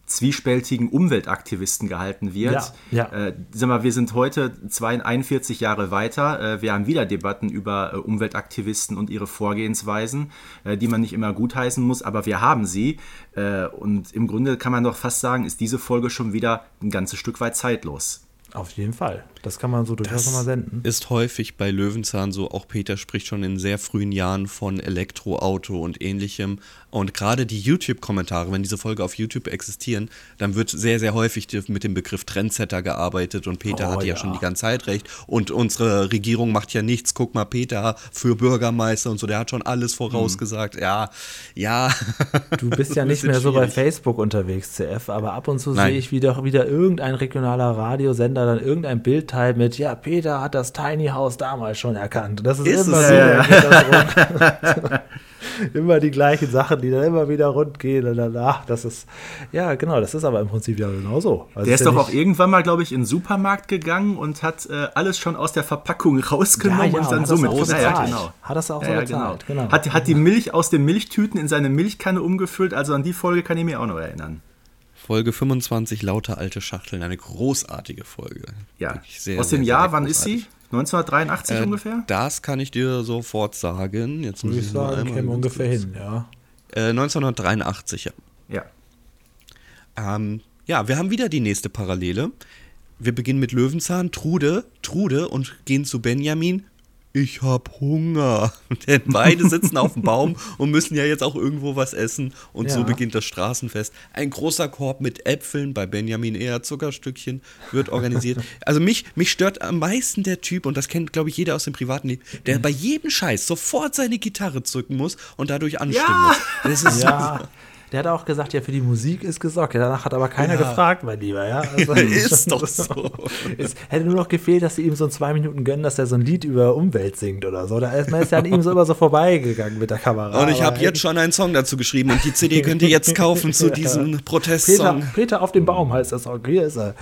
zwiespältigen Umweltaktivisten gehalten wird. Ja, ja. Äh, sag mal, wir sind heute 42 Jahre weiter. Äh, wir haben wieder Debatten über äh, Umweltaktivisten und ihre Vorgehensweisen, äh, die man nicht immer gutheißen muss, aber wir haben sie. Äh, und im Grunde kann man doch fast sagen, ist diese Folge schon wieder ein ganzes Stück weit zeitlos. Auf jeden Fall. Das kann man so durchaus nochmal senden. Ist häufig bei Löwenzahn so, auch Peter spricht schon in sehr frühen Jahren von Elektroauto und ähnlichem. Und gerade die YouTube-Kommentare, wenn diese Folge auf YouTube existieren, dann wird sehr, sehr häufig mit dem Begriff Trendsetter gearbeitet und Peter Oh, hat ja. ja. schon die ganze Zeit recht. Und unsere Regierung macht ja nichts. Guck mal, Peter für Bürgermeister und so, der hat schon alles vorausgesagt. Ja, ja. Du bist ja [laughs] nicht mehr so bei schwierig. Facebook unterwegs, CF, aber ab und zu Nein. sehe ich wieder, wieder irgendein regionaler Radiosender dann irgendein Bild teilt mit, ja, Peter hat das Tiny House damals schon erkannt. Und das ist, Ist immer so, dann rund. immer die gleichen Sachen, die dann immer wieder rund gehen und danach, das ist, ja, genau, das ist aber im Prinzip ja genau so. Also Der ist ja doch auch irgendwann mal, glaube ich, in den Supermarkt gegangen und hat äh, alles schon aus der Verpackung [laughs] rausgenommen ja, und dann so Ja, ja, genau. Hat das auch so Ja, ja, bezahlt, genau. Hat, hat die Milch aus den Milchtüten in seine Milchkanne umgefüllt, also an die Folge kann ich mir auch noch erinnern. Folge 25, Lauter alte Schachteln. Eine großartige Folge. Ja. Sehr, Aus dem sehr, Jahr, sehr wann ist sie? 1983 Äh, ungefähr? Das kann ich dir sofort sagen. Jetzt muss ich ich nur sagen, einmal käme ungefähr hin, ja. Äh, 1983, ja. Ja. Ähm, ja, wir haben wieder die nächste Parallele. Wir beginnen mit Löwenzahn, Trude, Trude und gehen zu Benjamin. Ich hab Hunger. [laughs] Denn beide sitzen auf dem Baum und müssen ja jetzt auch irgendwo was essen. Und so Ja. beginnt das Straßenfest. Ein großer Korb mit Äpfeln, bei Benjamin eher Zuckerstückchen, wird organisiert. Also mich, mich stört am meisten der Typ, und das kennt, glaube ich, jeder aus dem privaten Leben, der bei jedem Scheiß sofort seine Gitarre zücken muss und dadurch anstimmen Ja. muss. Das ist Ja, der hat auch gesagt, ja, für die Musik ist gesorgt. Ja, danach hat aber keiner Ja. gefragt, mein Lieber. Ja, Also- [laughs] ist doch so. [laughs] Es hätte nur noch gefehlt, dass sie ihm so ein zwei Minuten gönnen, dass er so ein Lied über Umwelt singt oder so. Da ist man ist ja an ihm so immer so vorbeigegangen mit der Kamera. Und ich habe jetzt schon einen Song dazu geschrieben und die CD könnt ihr jetzt kaufen zu [laughs] diesem Peter, Protestsong. Peter auf dem Baum heißt das Song. Hier ist er.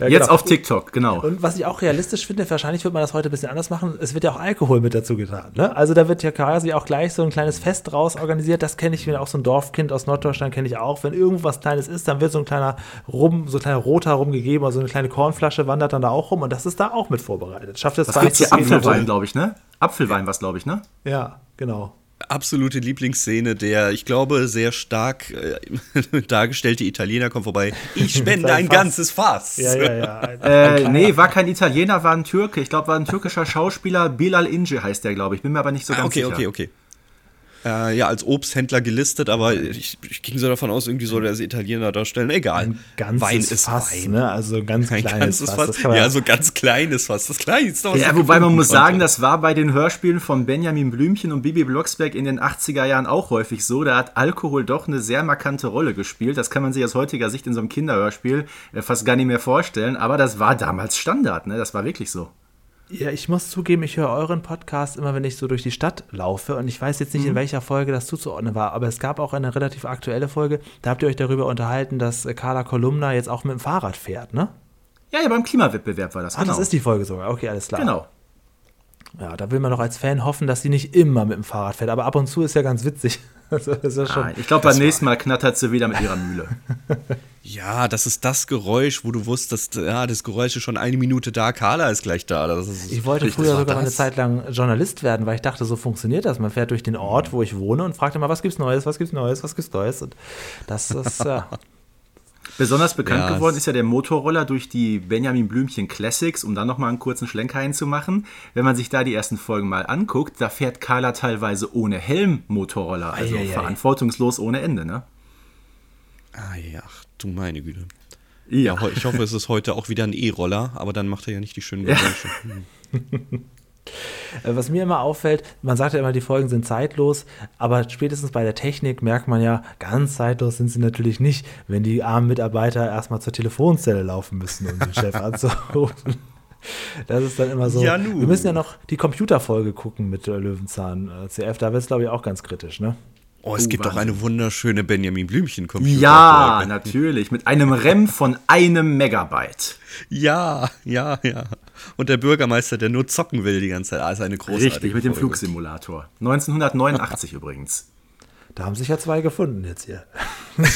Ja, Jetzt genau. auf TikTok, genau. Und was ich auch realistisch finde, wahrscheinlich wird man das heute ein bisschen anders machen, es wird ja auch Alkohol mit dazu getan. Ne? Also da wird ja quasi auch gleich so ein kleines Fest draus organisiert. Das kenne ich, bin auch so ein Dorfkind aus Norddeutschland kenne ich auch. Wenn irgendwo was Kleines ist, dann wird so ein kleiner Rum, so ein kleiner Roter rumgegeben, also eine kleine Kornflasche wandert dann da auch rum und das ist da auch mit vorbereitet. Schafft es zwar gibt's hier? Apfelwein, glaube ich, ne? Apfelwein was, glaube ich, ne? Ja, genau. Absolute Lieblingsszene, der, ich glaube, sehr stark äh, [laughs] dargestellte Italiener kommt vorbei. Ich [laughs] spende ein Fass. ganzes Fass. Ja, ja, ja. Ein- [laughs] ein Äh, nee, war kein Italiener, war ein Türke. Ich glaube, war ein türkischer Schauspieler. Bilal Ince heißt der, glaube ich. Bin mir aber nicht so Ah, ganz okay, sicher. okay, okay. Äh, ja, als Obsthändler gelistet, aber ich, ich ging so davon aus, irgendwie soll der als Italiener darstellen. Egal. Wein ist Fass, Wein. ne? Also ganz Ein kleines Fass. Fass. Ja, so ganz kleines Fass. Das kleinste, was Ja, wobei man muss sagen, konnte. das war bei den Hörspielen von Benjamin Blümchen und Bibi Blocksberg in den 80er Jahren auch häufig so. Da hat Alkohol doch eine sehr markante Rolle gespielt. Das kann man sich aus heutiger Sicht in so einem Kinderhörspiel äh, fast gar nicht mehr vorstellen. Aber das war damals Standard, ne? Das war wirklich so. Ja, ich muss zugeben, ich höre euren Podcast immer, wenn ich so durch die Stadt laufe und ich weiß jetzt nicht, in welcher Folge das zuzuordnen war, aber es gab auch eine relativ aktuelle Folge, da habt ihr euch darüber unterhalten, dass Carla Kolumna jetzt auch mit dem Fahrrad fährt, ne? Ja, ja, beim Klimawettbewerb war das. Ah, genau. das ist die Folge sogar. Okay, alles klar. genau. Ja, da will man doch als Fan hoffen, dass sie nicht immer mit dem Fahrrad fährt, aber ab und zu ist ja ganz witzig. [laughs] Also, das ist ja schon, Nein, ich glaube, beim nächsten Mal knattert sie wieder mit ihrer Mühle. [laughs] Ja, das ist das Geräusch, wo du wusstest, ja, das Geräusch ist schon eine Minute da, Carla ist gleich da. Das ist, ich wollte das früher sogar mal eine das. Zeit lang Journalist werden, weil ich dachte, so funktioniert das. Man fährt durch den Ort, wo ich wohne und fragt immer, was gibt's Neues, was gibt's Neues, was gibt's Neues. Und das ist, [laughs] ja. Besonders bekannt Ja, geworden ist ja der Motorroller durch die Benjamin Blümchen Classics, um dann nochmal einen kurzen Schlenker hinzumachen. Wenn man sich da die ersten Folgen mal anguckt, da fährt Carla teilweise ohne Helm Motorroller, also Eieiei. verantwortungslos ohne Ende, ne? Ah ja, ach, du meine Güte. Ja, ho- ich hoffe, es ist heute auch wieder ein E-Roller, aber dann macht er ja nicht die schönen Geräusche. Äh, [laughs] Was mir immer auffällt, man sagt ja immer, die Folgen sind zeitlos, aber spätestens bei der Technik merkt man ja, ganz zeitlos sind sie natürlich nicht, wenn die armen Mitarbeiter erstmal zur Telefonzelle laufen müssen, um den Chef [laughs] anzurufen. Das ist dann immer so. Ja. Wir müssen ja noch die Computerfolge gucken mit äh, Löwenzahn äh, CF. Da wird es, glaube ich, auch ganz kritisch, ne? Oh, es Oh, gibt doch Wahnsinn. eine wunderschöne Benjamin Blümchen-Computer. Ja, natürlich. Mit einem [laughs] REM von einem Megabyte. Ja, ja, ja. Und der Bürgermeister, der nur zocken will die ganze Zeit. Ah, ist eine großartige Richtig, mit dem Folge. Flugsimulator. 1989 [laughs] übrigens. Da haben sich ja zwei gefunden jetzt hier. [laughs]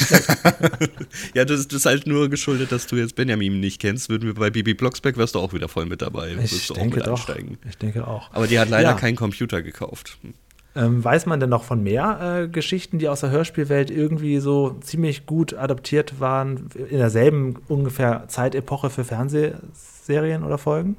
Ja, das, das ist halt nur geschuldet, dass du jetzt Benjamin nicht kennst. Würden wir bei Bibi Blocksberg, wärst du auch wieder voll mit dabei. Ich denke mit doch. einsteigen. Ich denke auch. Aber die hat leider Ja. keinen Computer gekauft. Ähm, weiß man denn noch von mehr äh, Geschichten, die aus der Hörspielwelt irgendwie so ziemlich gut adaptiert waren, in derselben ungefähr Zeitepoche für Fernsehserien oder Folgen?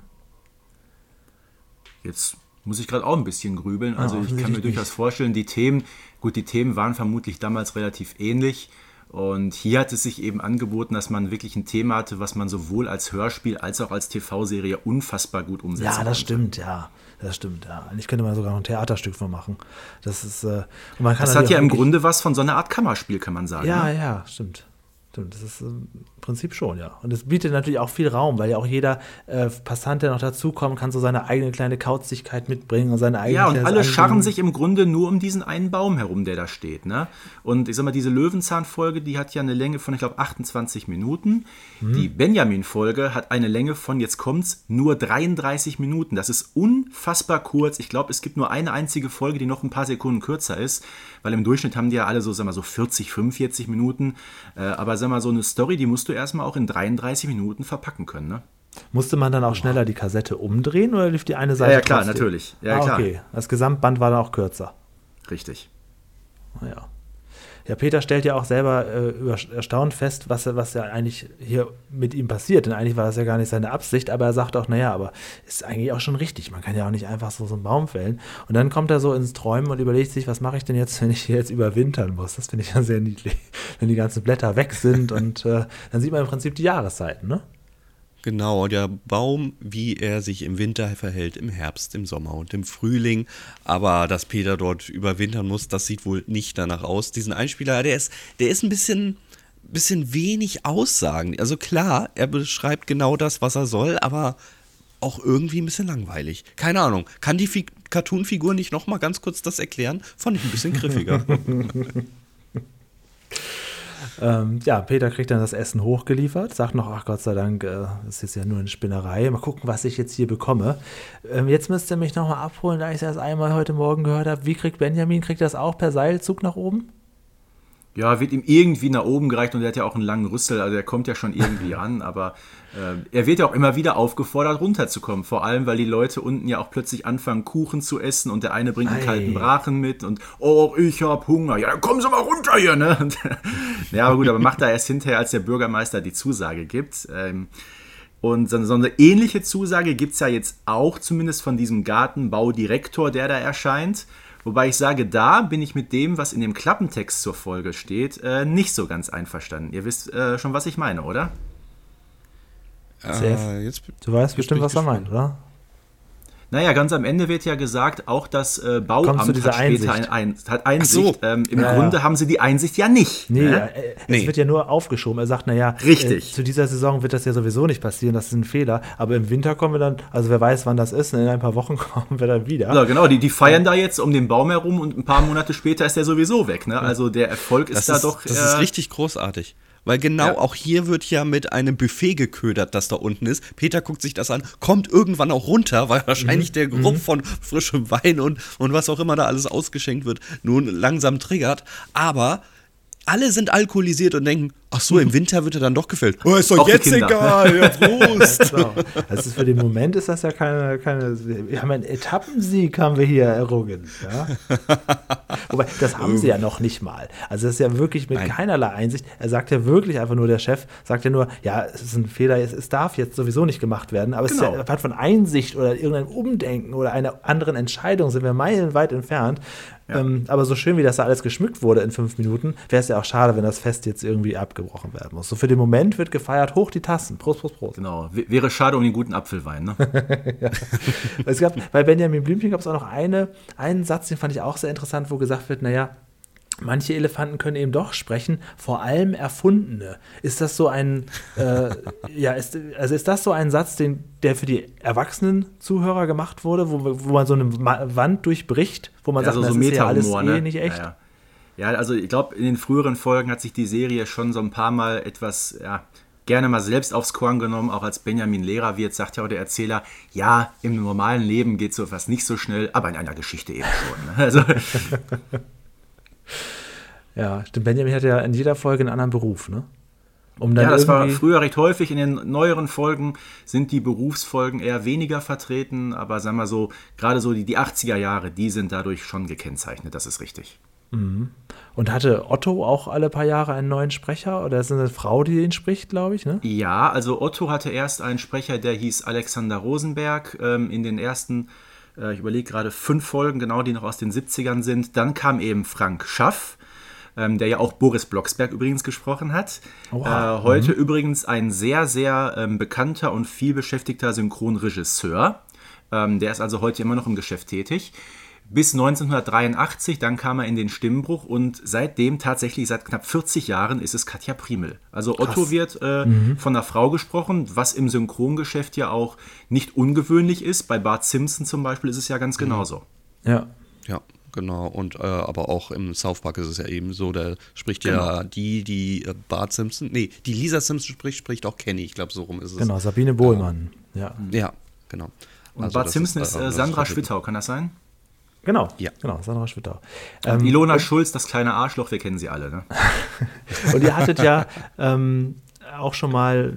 Jetzt muss ich gerade auch ein bisschen grübeln. Also ich kann mir durchaus vorstellen, die Themen, gut, die Themen waren vermutlich damals relativ ähnlich. Und hier hat es sich eben angeboten, dass man wirklich ein Thema hatte, was man sowohl als Hörspiel als auch als TV-Serie unfassbar gut umsetzen Ja, das konnte. stimmt, ja. Das stimmt, ja. Eigentlich könnte man sogar noch ein Theaterstück von machen. Das ist, äh, Das hat ja im Grunde was von so einer Art Kammerspiel, kann man sagen. Ja, ne? ja, stimmt. Stimmt, das ist ähm, im Prinzip schon, ja. Und es bietet natürlich auch viel Raum, weil ja auch jeder äh, Passant, der noch dazukommt, kann so seine eigene kleine Kauzigkeit mitbringen und seine eigene Ja, und alle scharren sich im Grunde nur um diesen einen Baum herum, der da steht. Ne? Und ich sag mal, diese Löwenzahnfolge, die hat ja eine Länge von, ich glaube, 28 Minuten. Mhm. Die Benjamin-Folge hat eine Länge von, jetzt kommt's, nur 33 Minuten. Das ist unfassbar kurz. Ich glaube, es gibt nur eine einzige Folge, die noch ein paar Sekunden kürzer ist, weil im Durchschnitt haben die ja alle so, sag mal, so 40, 45 Minuten. Äh, aber sag sag mal, so eine Story, die musst du erstmal auch in 33 Minuten verpacken können, ne? Musste man dann auch schneller die Kassette umdrehen oder lief die eine Seite? Ja, ja klar, trotzdem? natürlich. Ja, ah, klar. okay. Das Gesamtband war dann auch kürzer. Richtig. Ja. Ja, Peter stellt ja auch selber äh, erstaunt fest, was, was ja eigentlich hier mit ihm passiert. Denn eigentlich war das ja gar nicht seine Absicht, aber er sagt auch, naja, aber ist eigentlich auch schon richtig. Man kann ja auch nicht einfach so, so einen Baum fällen. Und dann kommt er so ins Träumen und überlegt sich, was mache ich denn jetzt, wenn ich hier jetzt überwintern muss? Das finde ich ja sehr niedlich. [laughs] Wenn die ganzen Blätter weg sind und äh, dann sieht man im Prinzip die Jahreszeiten, ne? Genau, der Baum, wie er sich im Winter verhält, im Herbst, im Sommer und im Frühling. Aber dass Peter dort überwintern muss, das sieht wohl nicht danach aus. Diesen Einspieler, der ist, der ist ein bisschen, bisschen wenig Aussagen. Also klar, er beschreibt genau das, was er soll, aber auch irgendwie ein bisschen langweilig. Keine Ahnung. Kann die Fi Cartoon-Figur nicht noch mal ganz kurz das erklären? Fand ich ein bisschen griffiger. [laughs] Ähm, ja, Peter kriegt dann das Essen hochgeliefert, sagt noch, ach Gott sei Dank, äh, das ist ja nur eine Spinnerei. Mal gucken, was ich jetzt hier bekomme. Ähm, jetzt müsst ihr mich nochmal abholen, da ich es erst einmal heute Morgen gehört habe. Wie kriegt Benjamin, kriegt das auch per Seilzug nach oben? Ja, wird ihm irgendwie nach oben gereicht und er hat ja auch einen langen Rüssel, also er kommt ja schon irgendwie [laughs] an, aber äh, er wird ja auch immer wieder aufgefordert, runterzukommen. Vor allem, weil die Leute unten ja auch plötzlich anfangen, Kuchen zu essen und der eine bringt einen Ei. kalten Brachen mit und oh, ich hab Hunger. Ja, dann kommen Sie mal runter hier, ne? Und, [laughs] ja, aber gut, aber macht er erst hinterher, als der Bürgermeister die Zusage gibt. Ähm, und so eine ähnliche Zusage gibt es ja jetzt auch, zumindest von diesem Gartenbaudirektor, der da erscheint. Wobei ich sage, da bin ich mit dem, was in dem Klappentext zur Folge steht, äh, nicht so ganz einverstanden. Ihr wisst äh, schon, was ich meine, oder? Äh, jetzt, Du weißt jetzt bestimmt, was er meint, oder? Naja, ganz am Ende wird ja gesagt, auch das äh, Bauamt dieser hat später Einsicht? ein, ein, hat Einsicht. So. ähm, Im Ja, Grunde ja. haben sie die Einsicht ja nicht. Nee, ne? äh, es Nee. wird ja nur aufgeschoben. Er sagt, naja, Richtig. Äh, zu dieser Saison wird das ja sowieso nicht passieren, das ist ein Fehler. Aber im Winter kommen wir dann, also wer weiß, wann das ist, in ein paar Wochen [laughs] kommen wir dann wieder. Ja, genau, die, die feiern da jetzt um den Baum herum und ein paar Monate später ist der sowieso weg. Ne? Also der Erfolg ist das da ist, doch. das äh, ist richtig großartig. Weil genau Ja. auch hier wird ja mit einem Buffet geködert, das da unten ist. Peter guckt sich das an, kommt irgendwann auch runter, weil wahrscheinlich der Geruch von frischem Wein und, und was auch immer da alles ausgeschenkt wird, nun langsam triggert. Aber alle sind alkoholisiert und denken, ach so, im Winter wird er dann doch gefällt. Oh, ist Auch doch die jetzt egal, ja, Prost. [laughs] Genau. Das ist für den Moment ist das ja keine, keine wir haben einen Etappensieg haben wir hier errungen. Ja? [laughs] Wobei, das haben sie ja noch nicht mal. Also das ist ja wirklich mit Nein. keinerlei Einsicht. Er sagt ja wirklich einfach nur, der Chef sagt ja nur, ja, es ist ein Fehler, es, es darf jetzt sowieso nicht gemacht werden. Aber es ist Genau. ja, apart von Einsicht oder irgendeinem Umdenken oder einer anderen Entscheidung sind wir meilenweit entfernt. Ähm, aber so schön, wie das da alles geschmückt wurde in fünf Minuten, wäre es ja auch schade, wenn das Fest jetzt irgendwie abgebrochen werden muss. So für den Moment wird gefeiert, hoch die Tassen. Prost, Prost, Prost. Genau, w- wäre schade um den guten Apfelwein. Ne? [laughs] Es gab, bei Benjamin Blümchen gab es auch noch eine, einen Satz, den fand ich auch sehr interessant, wo gesagt wird, naja, manche Elefanten können eben doch sprechen, vor allem erfundene. Ist das so ein, äh, ja, ist, also ist das so ein Satz, den, der für die erwachsenen Zuhörer gemacht wurde, wo, wo man so eine Wand durchbricht, wo man Ja, sagt, so, so das ist ja alles Meta-Humor, eh ne? nicht echt? Ja, ja. Ja also ich glaube, in den früheren Folgen hat sich die Serie schon so ein paar Mal etwas, ja, gerne mal selbst aufs Korn genommen, auch als Benjamin Lehrer wird, sagt ja auch der Erzähler, ja, im normalen Leben geht so etwas nicht so schnell, aber in einer Geschichte eben schon. Ne? Also, [laughs] Ja, stimmt. Benjamin hat ja in jeder Folge einen anderen Beruf, ne? Um dann ja, das war früher recht häufig. In den neueren Folgen sind die Berufsfolgen eher weniger vertreten, aber sagen wir so, gerade so die, die 80er Jahre, die sind dadurch schon gekennzeichnet, das ist richtig. Und hatte Otto auch alle paar Jahre einen neuen Sprecher? Oder ist es eine Frau, die ihn spricht, glaube ich, ne? Ja, also Otto hatte erst einen Sprecher, der hieß Alexander Rosenberg. Ähm, in den ersten, äh, ich überlege gerade, fünf Folgen, genau, die noch aus den 70ern sind. Dann kam eben Frank Schaff, ähm, der ja auch Boris Blocksberg übrigens gesprochen hat. Äh, heute übrigens ein sehr, sehr ähm, bekannter und vielbeschäftigter Synchronregisseur. Ähm, der ist also heute immer noch im Geschäft tätig. Bis 1983, dann kam er in den Stimmbruch und seitdem tatsächlich seit knapp 40 Jahren ist es Katja Primel. Also Otto wird äh, von einer Frau gesprochen, was im Synchrongeschäft ja auch nicht ungewöhnlich ist. Bei Bart Simpson zum Beispiel ist es ja ganz genauso. Ja. Ja, genau. Und äh, aber auch im South Park ist es ja eben so, da spricht ja die, die äh, Bart Simpson, nee, die Lisa Simpson spricht, spricht auch Kenny. Ich glaube, so rum ist es. Genau, Sabine Bohlmann. Ja. Ja, genau. Und Also Bart Simpson ist, ist, äh, äh, das Sandra ist- Schwittau, kann das sein? Genau, Ja. genau, Sandra Schwittau. Ähm, Ilona Schulz, das kleine Arschloch, wir kennen sie alle. Ne? [laughs] Und ihr hattet ja ähm, auch schon mal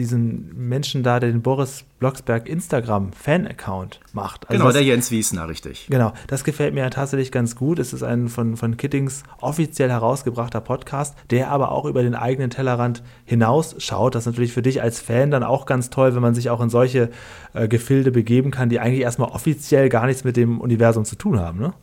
diesen Menschen da, der den Boris Blocksberg Instagram Fan-Account macht. Also genau, das, der Jens Wiesner, richtig. Genau, das gefällt mir ja tatsächlich ganz gut. Es ist ein von, von Kittings offiziell herausgebrachter Podcast, der aber auch über den eigenen Tellerrand hinaus schaut. Das ist natürlich für dich als Fan dann auch ganz toll, wenn man sich auch in solche äh, Gefilde begeben kann, die eigentlich erstmal offiziell gar nichts mit dem Universum zu tun haben, ne?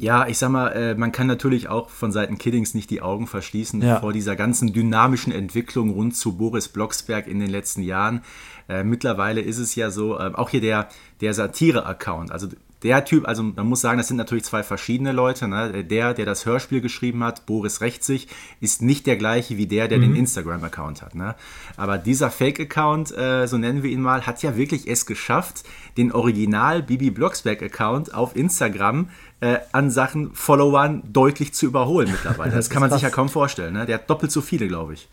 Ja, ich sag mal, äh, man kann natürlich auch von Seiten Kiddings nicht die Augen verschließen Ja. vor dieser ganzen dynamischen Entwicklung rund zu Boris Blocksberg in den letzten Jahren. Äh, mittlerweile ist es ja so, äh, auch hier der, der Satire-Account, also der Typ, also man muss sagen, das sind natürlich zwei verschiedene Leute. Ne? Der, der das Hörspiel geschrieben hat, Boris Rechtzig, ist nicht der gleiche wie der, der den Instagram-Account hat. Ne? Aber dieser Fake-Account, äh, so nennen wir ihn mal, hat ja wirklich es geschafft, den Original Bibi Blocksberg-Account auf Instagram äh, an Sachen Followern deutlich zu überholen mittlerweile. [laughs] Das kann man sich ja kaum vorstellen. Ne? Der hat doppelt so viele, glaube ich.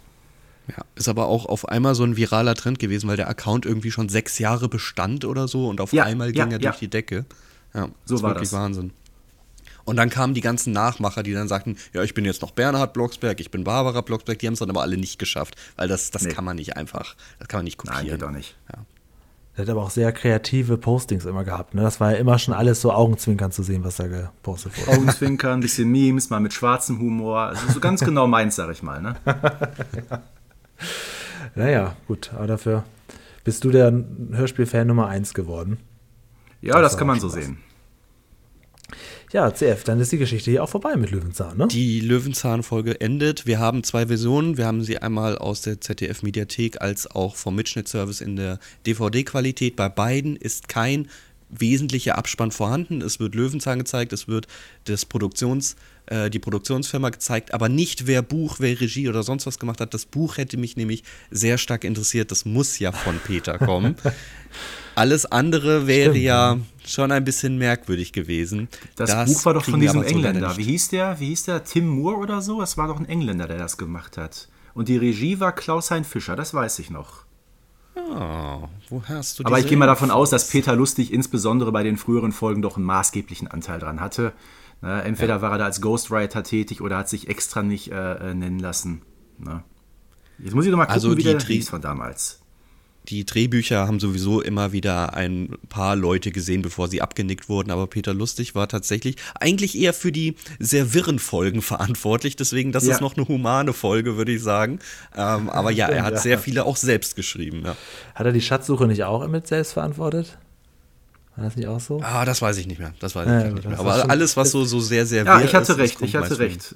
Ja, ist aber auch auf einmal so ein viraler Trend gewesen, weil der Account irgendwie schon sechs Jahre bestand oder so und auf Ja, einmal ja, ging er ja. durch die Decke. Ja, So ist war wirklich das. Wahnsinn. Und dann kamen die ganzen Nachmacher, die dann sagten, ja, ich bin jetzt noch Bernhard Blocksberg, ich bin Barbara Blocksberg, die haben es dann aber alle nicht geschafft, weil das, das Nee. kann man nicht einfach, das kann man nicht kopieren. Nein, geht doch nicht. Der hat aber auch sehr kreative Postings immer gehabt. Ne? Das war ja immer schon alles so augenzwinkern zu sehen, was da gepostet wurde. Augenzwinkern, ein bisschen Memes, mal mit schwarzem Humor. Also so ganz genau meins, sag ich mal. Ne? [laughs] Naja, gut, aber dafür bist du der Hörspiel-Fan Nummer 1 geworden. Ja, Das das, kann man so sehen. Ja, CF, dann ist die Geschichte hier auch vorbei mit Löwenzahn, ne? Die Löwenzahn-Folge endet. Wir haben zwei Versionen. Wir haben sie einmal aus der ZDF-Mediathek als auch vom Mitschnittservice in der DVD-Qualität. Bei beiden ist kein wesentlicher Abspann vorhanden. Es wird Löwenzahn gezeigt, es wird das Produktions, äh, die Produktionsfirma gezeigt, aber nicht wer Buch, wer Regie oder sonst was gemacht hat. Das Buch hätte mich nämlich sehr stark interessiert. Das muss ja von Peter kommen. [laughs] Alles andere wäre Stimmt, ja schon ein bisschen merkwürdig gewesen. Das, Buch war doch von diesem Engländer. Wie hieß der? Wie hieß der? Tim Moore oder so? Es war doch ein Engländer, der das gemacht hat. Und die Regie war Klaus-Hein Fischer, das weiß ich noch. Oh, wo hast du Aber ich gehe mal davon aus, dass Peter Lustig insbesondere bei den früheren Folgen doch einen maßgeblichen Anteil dran hatte. Ne, entweder war er da als Ghostwriter tätig oder hat sich extra nicht äh, äh, nennen lassen. Ne? Jetzt muss ich noch mal gucken, Also wie die der Dreh- hieß von damals. Die Drehbücher haben sowieso immer wieder ein paar Leute gesehen, bevor sie abgenickt wurden, aber Peter Lustig war tatsächlich eigentlich eher für die sehr wirren Folgen verantwortlich, deswegen das Ja. ist noch eine humane Folge, würde ich sagen. Ähm, aber ja, er hat ja. sehr viele auch selbst geschrieben. Ja. Hat er die Schatzsuche nicht auch mit selbst verantwortet? War das nicht auch so? Ah, das weiß ich nicht mehr. Das weiß ich gut, nicht mehr. Aber alles, was so, so sehr, sehr Ja, wirr ich hatte ist, recht, ich hatte recht.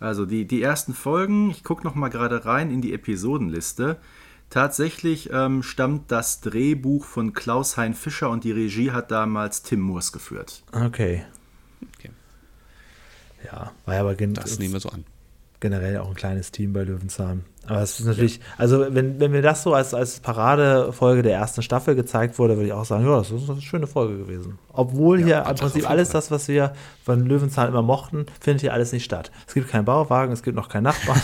Also die, die ersten Folgen, ich gucke noch mal gerade rein in die Episodenliste. Tatsächlich ähm, stammt das Drehbuch von Klaus-Hein Fischer und die Regie hat damals Tim Moors geführt. Okay. Okay. Ja, war ja aber gen Das nehmen wir so an. Generell auch ein kleines Team bei Löwenzahn. Aber es ist natürlich, also wenn, wenn mir das so als, als Paradefolge der ersten Staffel gezeigt wurde, würde ich auch sagen, ja, das ist eine schöne Folge gewesen. Obwohl hier im Prinzip alles das, was wir von Löwenzahn immer mochten, findet hier alles nicht statt. Es gibt keinen Bauwagen, es gibt noch keinen Nachbarn.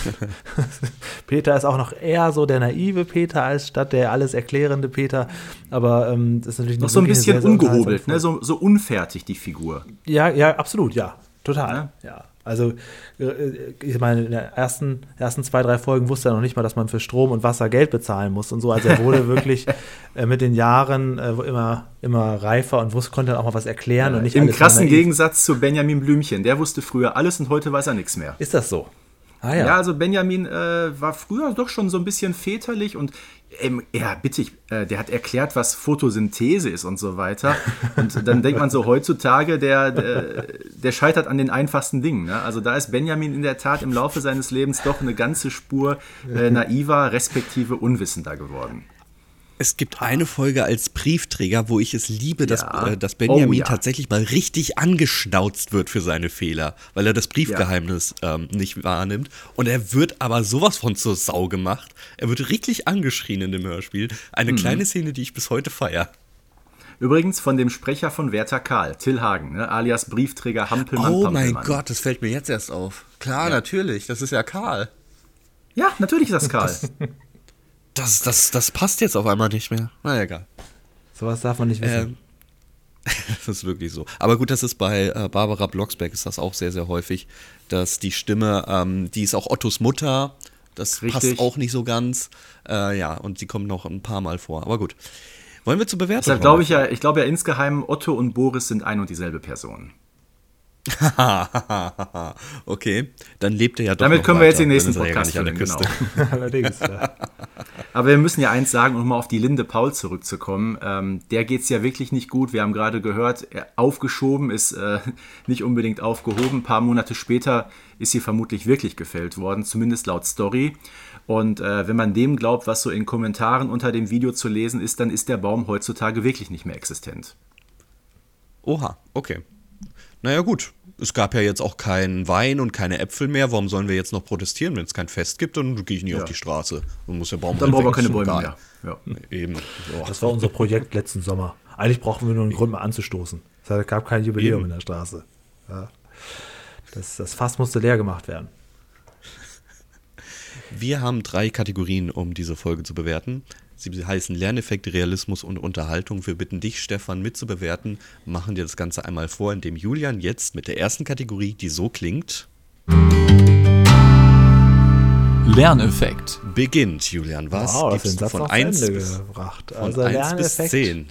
[laughs] Peter ist auch noch eher so der naive Peter als statt der alles erklärende Peter. Aber ähm, das ist natürlich Noch so ein bisschen sehr, sehr ungehobelt, ne? so, so unfertig die Figur. ja, ja, absolut, ja. Total. Ja. Ja. Also, äh, ich meine, in den ersten, ersten zwei, drei Folgen wusste er noch nicht mal, dass man für Strom und Wasser Geld bezahlen muss und so. Also, er wurde [laughs] wirklich äh, mit den Jahren äh, immer, immer reifer und wusste, konnte dann auch mal was erklären und nicht Im alles krassen. Gegensatz zu Benjamin Blümchen. Der wusste früher alles und heute weiß er nichts mehr. Ist das so? Ah, Ja, ja. also Benjamin äh, war früher doch schon so ein bisschen väterlich und ähm, ja, bitte, ich, äh, der hat erklärt, was Photosynthese ist und so weiter. Und dann denkt man so heutzutage, der, der, der scheitert an den einfachsten Dingen. Ne? Also da ist Benjamin in der Tat im Laufe seines Lebens doch eine ganze Spur äh, naiver, respektive unwissender geworden. Es gibt eine Folge als Briefträger, wo ich es liebe, dass, Ja. äh, dass Benjamin Oh ja. tatsächlich mal richtig angeschnauzt wird für seine Fehler, weil er das Briefgeheimnis ähm, nicht wahrnimmt. Und er wird aber sowas von zur Sau gemacht. Er wird richtig angeschrien in dem Hörspiel. Eine Mhm. kleine Szene, die ich bis heute feiere. Übrigens von dem Sprecher von Werther Karl, Till Hagen, ne? alias Briefträger Hampelmann Oh mein Pampelmann. Gott, das fällt mir jetzt erst auf. Klar, natürlich, das ist ja Karl. Ja, natürlich ist das Karl. [laughs] Das, das, das passt jetzt auf einmal nicht mehr. Na egal. Sowas darf man nicht wissen. Ähm, [laughs] das ist wirklich so. Aber gut, das ist bei äh, Barbara Blocksberg ist das auch sehr, sehr häufig, dass die Stimme, ähm, die ist auch Ottos Mutter, das Richtig. passt auch nicht so ganz. Äh, ja, und sie kommt noch ein paar Mal vor. Aber gut. Wollen wir zur Bewertung Deshalb glaube ich ja, ich glaube ja insgeheim, Otto und Boris sind ein und dieselbe Person. [laughs] okay, dann lebt er ja doch Damit noch können wir jetzt den nächsten er Podcast ja gar nicht an der führen, Küste. [laughs] Allerdings. Ja. Aber wir müssen ja eins sagen, um mal auf die Linde Paul zurückzukommen. Ähm, der geht es ja wirklich nicht gut. Wir haben gerade gehört, aufgeschoben ist äh, [laughs] nicht unbedingt aufgehoben. Ein paar Monate später ist sie vermutlich wirklich gefällt worden, zumindest laut Story. Und äh, wenn man dem glaubt, was so in Kommentaren unter dem Video zu lesen ist, dann ist der Baum heutzutage wirklich nicht mehr existent. Oha, okay. Naja, gut. Es gab ja jetzt auch keinen Wein und keine Äpfel mehr. Warum sollen wir jetzt noch protestieren? Wenn es kein Fest gibt, dann gehe ich nie Ja. auf die Straße. Dann muss der Baum Dann brauchen wir keine. Bäume mehr. Ja. Eben. So. Das war unser Projekt letzten Sommer. Eigentlich brauchen wir nur einen Grund, mal anzustoßen. Es gab kein Jubiläum Eben. in der Straße. Ja. Das, das Fass musste leer gemacht werden. Wir haben drei Kategorien, um diese Folge zu bewerten. Sie heißen Lerneffekt, Realismus und Unterhaltung. Wir bitten dich, Stefan, mitzubewerten. Machen dir das Ganze einmal vor, indem Julian jetzt mit der ersten Kategorie, die so klingt, Lerneffekt. beginnt. Julian, was Wow, das gibst du von noch zu 1 Ende bis, gebracht. von Also 1 bis Lerneffekt, 10?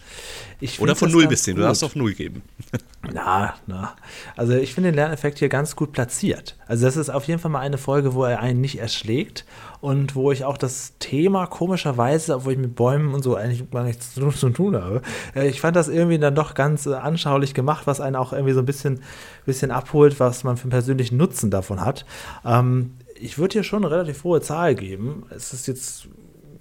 ich Oder von das 0 ganz bis 10. Du gut. darfst auf 0 geben. [laughs] Na, na. Also ich finde den Lerneffekt hier ganz gut platziert. Also das ist auf jeden Fall mal eine Folge, wo er einen nicht erschlägt und wo ich auch das Thema komischerweise, obwohl ich mit Bäumen und so eigentlich gar nichts zu zu tun habe, äh, ich fand das irgendwie dann doch ganz äh, anschaulich gemacht, was einen auch irgendwie so ein bisschen, bisschen abholt, was man für einen persönlichen Nutzen davon hat. Ähm, ich würde hier schon eine relativ hohe Zahl geben. Es ist jetzt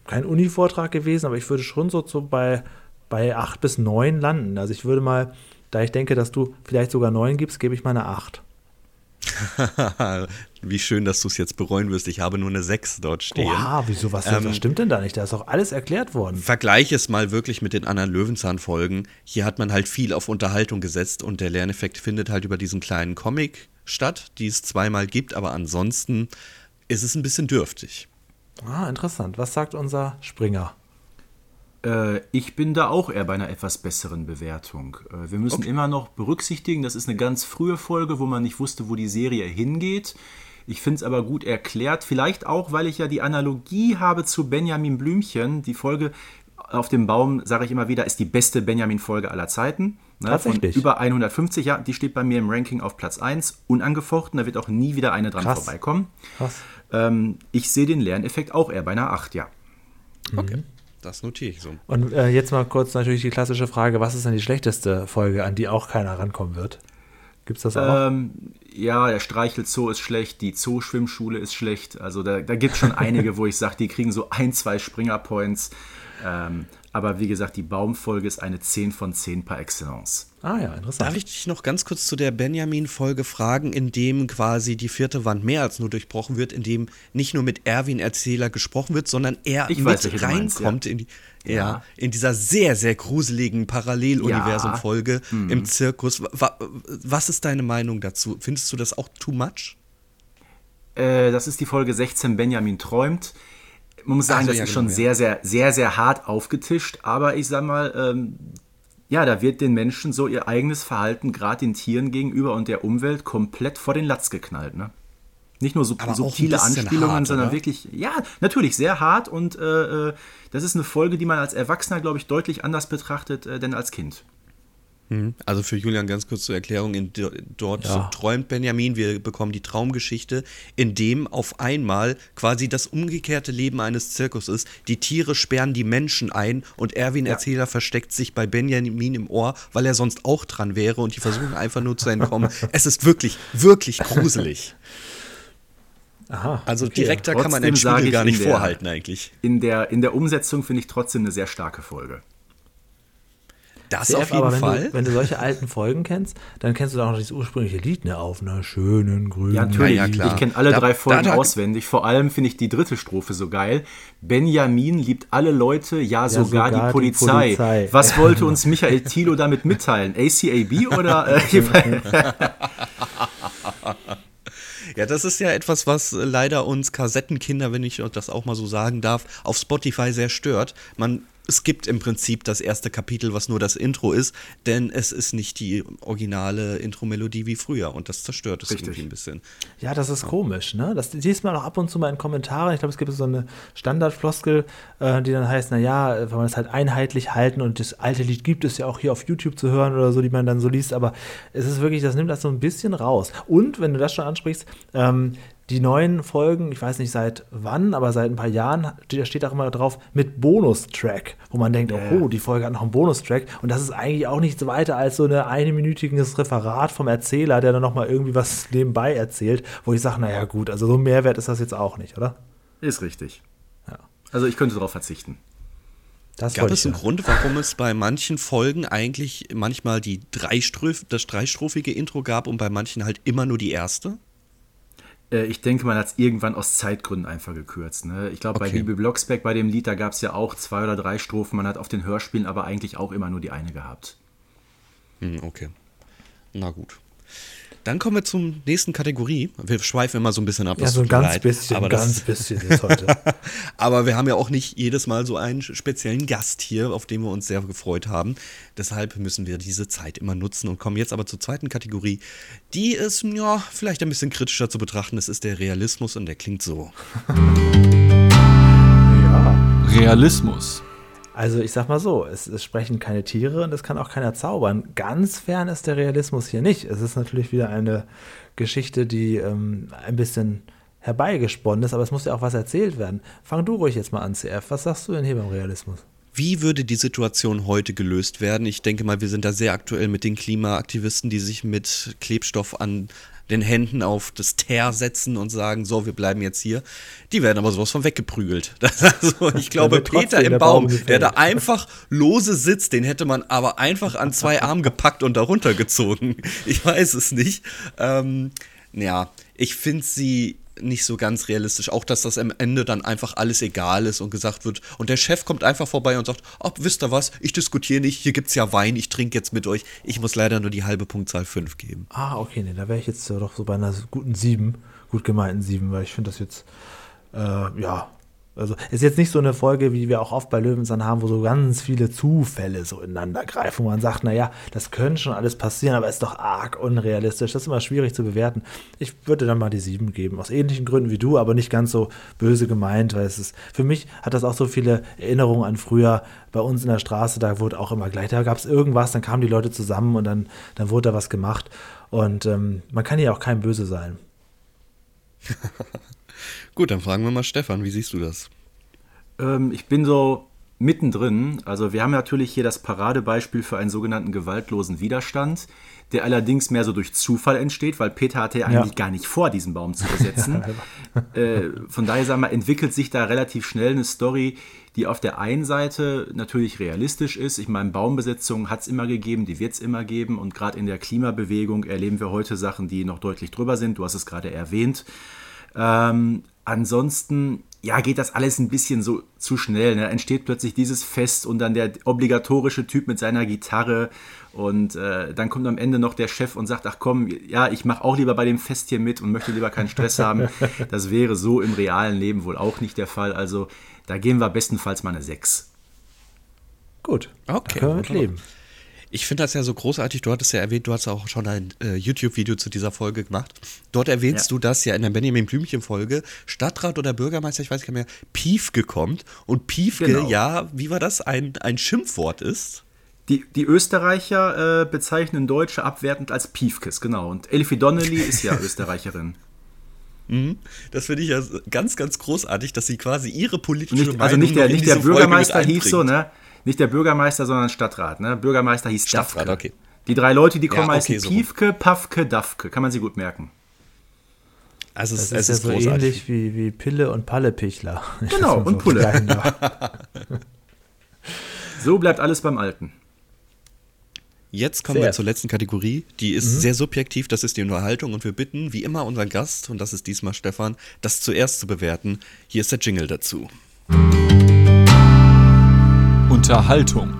kein Uni-Vortrag gewesen, aber ich würde schon so, so bei, bei 8 bis 9 landen. Also ich würde mal, da ich denke, dass du vielleicht sogar 9 gibst, gebe ich mal eine 8. [laughs] Wie schön, dass du es jetzt bereuen wirst. Ich habe nur eine 6 dort stehen. Oha, wieso, was, Ähm, was stimmt denn da nicht? Da ist auch alles erklärt worden. Vergleich es mal wirklich mit den anderen Löwenzahn-Folgen. Hier hat man halt viel auf Unterhaltung gesetzt und der Lerneffekt findet halt über diesen kleinen Comic statt, die es zweimal gibt, aber ansonsten ist es ein bisschen dürftig. Ah, interessant. Was sagt unser Springer? Äh, ich bin da auch eher bei einer etwas besseren Bewertung. Äh, wir müssen immer noch berücksichtigen, das ist eine ganz frühe Folge, wo man nicht wusste, wo die Serie hingeht. Ich finde es aber gut erklärt. Vielleicht auch, weil ich ja die Analogie habe zu Benjamin Blümchen. Die Folge auf dem Baum, sage ich immer wieder, ist die beste Benjamin-Folge aller Zeiten. Ne, Tatsächlich. Von über 150, ja, die steht bei mir im Ranking auf Platz 1, unangefochten. Da wird auch nie wieder eine dran Krass. vorbeikommen. Krass. Ähm, ich sehe den Lerneffekt auch eher bei einer 8, ja. Okay. Das notiere ich so. Und äh, jetzt mal kurz natürlich die klassische Frage: Was ist denn die schlechteste Folge, an die auch keiner rankommen wird? Gibt es das auch? Ähm, ja, der Streichelzoo ist schlecht, die Zoo-Schwimmschule ist schlecht. Also da, da gibt es schon einige, [laughs] wo ich sage, die kriegen so ein, zwei Springer-Points. Ähm, aber wie gesagt, die Baumfolge ist eine 10 von 10 par excellence. ah ja, interessant. Darf ich dich noch ganz kurz zu der Benjamin-Folge fragen, in dem quasi die vierte Wand mehr als nur durchbrochen wird, in dem nicht nur mit Erwin Erzähler gesprochen wird, sondern er Ich mit weiß, du meinst, reinkommt in die ja. Ja. in dieser sehr sehr gruseligen Paralleluniversum-Folge im Zirkus. Wa- Was ist deine Meinung dazu? Findest du das auch too much? Äh, das ist die Folge 16, Benjamin träumt. Man muss sagen, Ach so, das ja, ist genau, schon ja. sehr, sehr, sehr, sehr hart aufgetischt. Aber ich sag mal, ähm, ja, da wird den Menschen so ihr eigenes Verhalten, gerade den Tieren gegenüber und der Umwelt, komplett vor den Latz geknallt. Ne? Nicht nur sub Aber subtile Anspielungen, hart, sondern oder? wirklich, ja, natürlich sehr hart. Und äh, äh, das ist eine Folge, die man als Erwachsener, glaube ich, deutlich anders betrachtet äh, denn als Kind. Also für Julian ganz kurz zur Erklärung, in, dort Ja. träumt Benjamin, wir bekommen die Traumgeschichte, in dem auf einmal quasi das umgekehrte Leben eines Zirkus ist. Die Tiere sperren die Menschen ein und Erwin Erzähler versteckt sich bei Benjamin im Ohr, weil er sonst auch dran wäre und die versuchen einfach nur zu entkommen. [laughs] es ist wirklich, wirklich gruselig. [laughs] Aha. Also okay. direkter kann man Trotzdem den Spiegel gar in nicht der- vorhalten eigentlich. In der, in der Umsetzung finde ich trotzdem eine sehr starke Folge. Das CF, auf jeden aber wenn Fall. Du, wenn du solche alten Folgen kennst, dann kennst du doch auch noch dieses ursprüngliche Lied, ne? Auf einer schönen grünen Ja, natürlich. Ja, ja, klar. Ich kenne alle Da- drei Folgen da- da- auswendig. Vor allem finde ich die dritte Strophe so geil. Benjamin liebt alle Leute, ja, sogar, sogar die die, Polizei. Polizei. Was Ja, [laughs] wollte uns Michael Thilo damit mitteilen? ACAB oder? Äh, [laughs] [laughs] Ja, das ist ja etwas, was äh, leider uns Kassettenkinder, wenn ich das auch mal so sagen darf, auf Spotify sehr stört. Man es gibt im Prinzip das erste Kapitel, was nur das Intro ist, denn es ist nicht die originale Intro-Melodie wie früher und das zerstört es Richtig. irgendwie ein bisschen. Ja, das ist komisch, ne? Das liest man auch ab und zu mal in Kommentaren. Ich glaube, es gibt so eine Standardfloskel, äh, die dann heißt, naja, wenn man es halt einheitlich halten und das alte Lied gibt es ja auch hier auf YouTube zu hören oder so, die man dann so liest, aber es ist wirklich, das nimmt das so ein bisschen raus. Und wenn du das schon ansprichst, ähm, die neuen Folgen, ich weiß nicht seit wann, aber seit ein paar Jahren, da steht auch immer drauf mit Bonustrack, wo man denkt, oh, die Folge hat noch einen Bonustrack. Und das ist eigentlich auch nichts weiter als so ein einminütiges Referat vom Erzähler, der dann nochmal irgendwie was nebenbei erzählt, wo ich sage, naja gut, also so ein Mehrwert ist das jetzt auch nicht, oder? Ist richtig. Ja. Also ich könnte darauf verzichten. Das Gab es einen ja. Grund, warum es bei manchen Folgen eigentlich manchmal die Dreistroph das dreistrophige Intro gab und bei manchen halt immer nur die erste? Äh, Ich denke, man hat es irgendwann aus Zeitgründen einfach gekürzt. Ne? Ich glaube, bei Okay. Bibi Blocksberg, bei dem Lied, da gab es ja auch zwei oder drei Strophen. Man hat auf den Hörspielen aber eigentlich auch immer nur die eine gehabt. Hm, okay. Na gut. Dann kommen wir zum nächsten Kategorie. Wir schweifen immer so ein bisschen ab. Ja, so ein ganz leid, bisschen, aber ganz das, bisschen jetzt heute. [laughs] Aber wir haben ja auch nicht jedes Mal so einen speziellen Gast hier, auf den wir uns sehr gefreut haben. Deshalb müssen wir diese Zeit immer nutzen und kommen jetzt aber zur zweiten Kategorie. Die ist ja vielleicht ein bisschen kritischer zu betrachten. Das ist der Realismus und der klingt so. ja. Realismus. Also ich sag mal so, es, es sprechen keine Tiere und es kann auch keiner zaubern. Ganz fern ist der Realismus hier nicht. Es ist natürlich wieder eine Geschichte, die ähm, ein bisschen herbeigesponnen ist, aber es muss ja auch was erzählt werden. Fang du ruhig jetzt mal an, CF. Was sagst du denn hier beim Realismus? Wie würde die Situation heute gelöst werden? Ich denke mal, wir sind da sehr aktuell mit den Klimaaktivisten, die sich mit Klebstoff an den Händen auf das Teer setzen und sagen, so, wir bleiben jetzt hier. Die werden aber sowas von weggeprügelt. [laughs] Also, ich glaube, Peter im Baum, Baum der da einfach lose sitzt, den hätte man aber einfach an zwei [laughs] Armen gepackt und darunter gezogen. Ich weiß es nicht. Ähm, ja, ich finde sie nicht so ganz realistisch. Auch, dass das am Ende dann einfach alles egal ist und gesagt wird. Und der Chef kommt einfach vorbei und sagt: Ach, wisst ihr was? Ich diskutiere nicht. Hier gibt's ja Wein. Ich trinke jetzt mit euch. Ich muss leider nur die halbe Punktzahl 5 geben. Ah, okay, nee, da wäre ich jetzt doch so bei einer guten 7, gut gemeinten 7, weil ich finde das jetzt, äh, ja, also ist jetzt nicht so eine Folge, wie wir auch oft bei Löwenzahn haben, wo so ganz viele Zufälle so ineinander greifen, wo man sagt, naja, das könnte schon alles passieren, aber ist doch arg unrealistisch. Das ist immer schwierig zu bewerten. Ich würde dann mal die 7 geben, aus ähnlichen Gründen wie du, aber nicht ganz so böse gemeint, weil es ist, für mich hat das auch so viele Erinnerungen an früher bei uns in der Straße, da wurde auch immer gleich, da gab es irgendwas, dann kamen die Leute zusammen und dann, dann wurde da was gemacht. Und ähm, man kann ja auch kein Böse sein. [laughs] Gut, dann fragen wir mal Stefan. Wie siehst du das? Ähm, ich bin so mittendrin. Also wir haben natürlich hier das Paradebeispiel für einen sogenannten gewaltlosen Widerstand, der allerdings mehr so durch Zufall entsteht, weil Peter hatte ja eigentlich gar nicht vor, diesen Baum zu besetzen. [laughs] äh, von daher sagen wir, entwickelt sich da relativ schnell eine Story, die auf der einen Seite natürlich realistisch ist. Ich meine, Baumbesetzungen hat es immer gegeben, die wird es immer geben. Und gerade in der Klimabewegung erleben wir heute Sachen, die noch deutlich drüber sind. Du hast es gerade erwähnt. Ähm, ansonsten, ja, geht das alles ein bisschen so zu schnell. Ne? Entsteht plötzlich dieses Fest und dann der obligatorische Typ mit seiner Gitarre und äh, dann kommt am Ende noch der Chef und sagt, ach komm, ja, ich mache auch lieber bei dem Fest hier mit und möchte lieber keinen Stress haben. [laughs] Das wäre so im realen Leben wohl auch nicht der Fall. Also da gehen wir bestenfalls mal eine 6. Gut, Okay, da können wir mit leben. Ich finde das ja so großartig. Du hattest ja erwähnt, du hast auch schon ein äh, YouTube-Video zu dieser Folge gemacht. Dort erwähnst Ja. du, dass ja in der Benjamin Blümchen-Folge Stadtrat oder Bürgermeister, ich weiß gar nicht mehr, Piefke kommt. Und Piefke, Genau. ja, wie war das, ein, ein Schimpfwort ist. Die, die Österreicher äh, bezeichnen Deutsche abwertend als Piefkes, genau. Und Elfie Donnelly ist ja [laughs] Österreicherin. Das finde ich ja ganz, ganz großartig, dass sie quasi ihre politische Nicht, also nicht der, noch in nicht der diese Folge Bürgermeister hieß so, ne? Nicht der Bürgermeister, sondern Stadtrat, ne? Bürgermeister hieß Stadtrat, Dafke. okay. Die drei Leute, die kommen, Ja, okay, heißen so. Piefke, Pafke, Dafke. Kann man sie gut merken. Also es, Das es ist ja ist so großartig. ähnlich wie, wie Pille und Pallepichler. [laughs] Genau, und so Pulle. [laughs] So bleibt alles beim Alten. Jetzt kommen Sehr. wir zur letzten Kategorie. Die ist Mhm. sehr subjektiv, das ist die Unterhaltung. Und wir bitten, wie immer, unseren Gast, und das ist diesmal Stefan, das zuerst zu bewerten. Hier ist der Jingle dazu. Unterhaltung.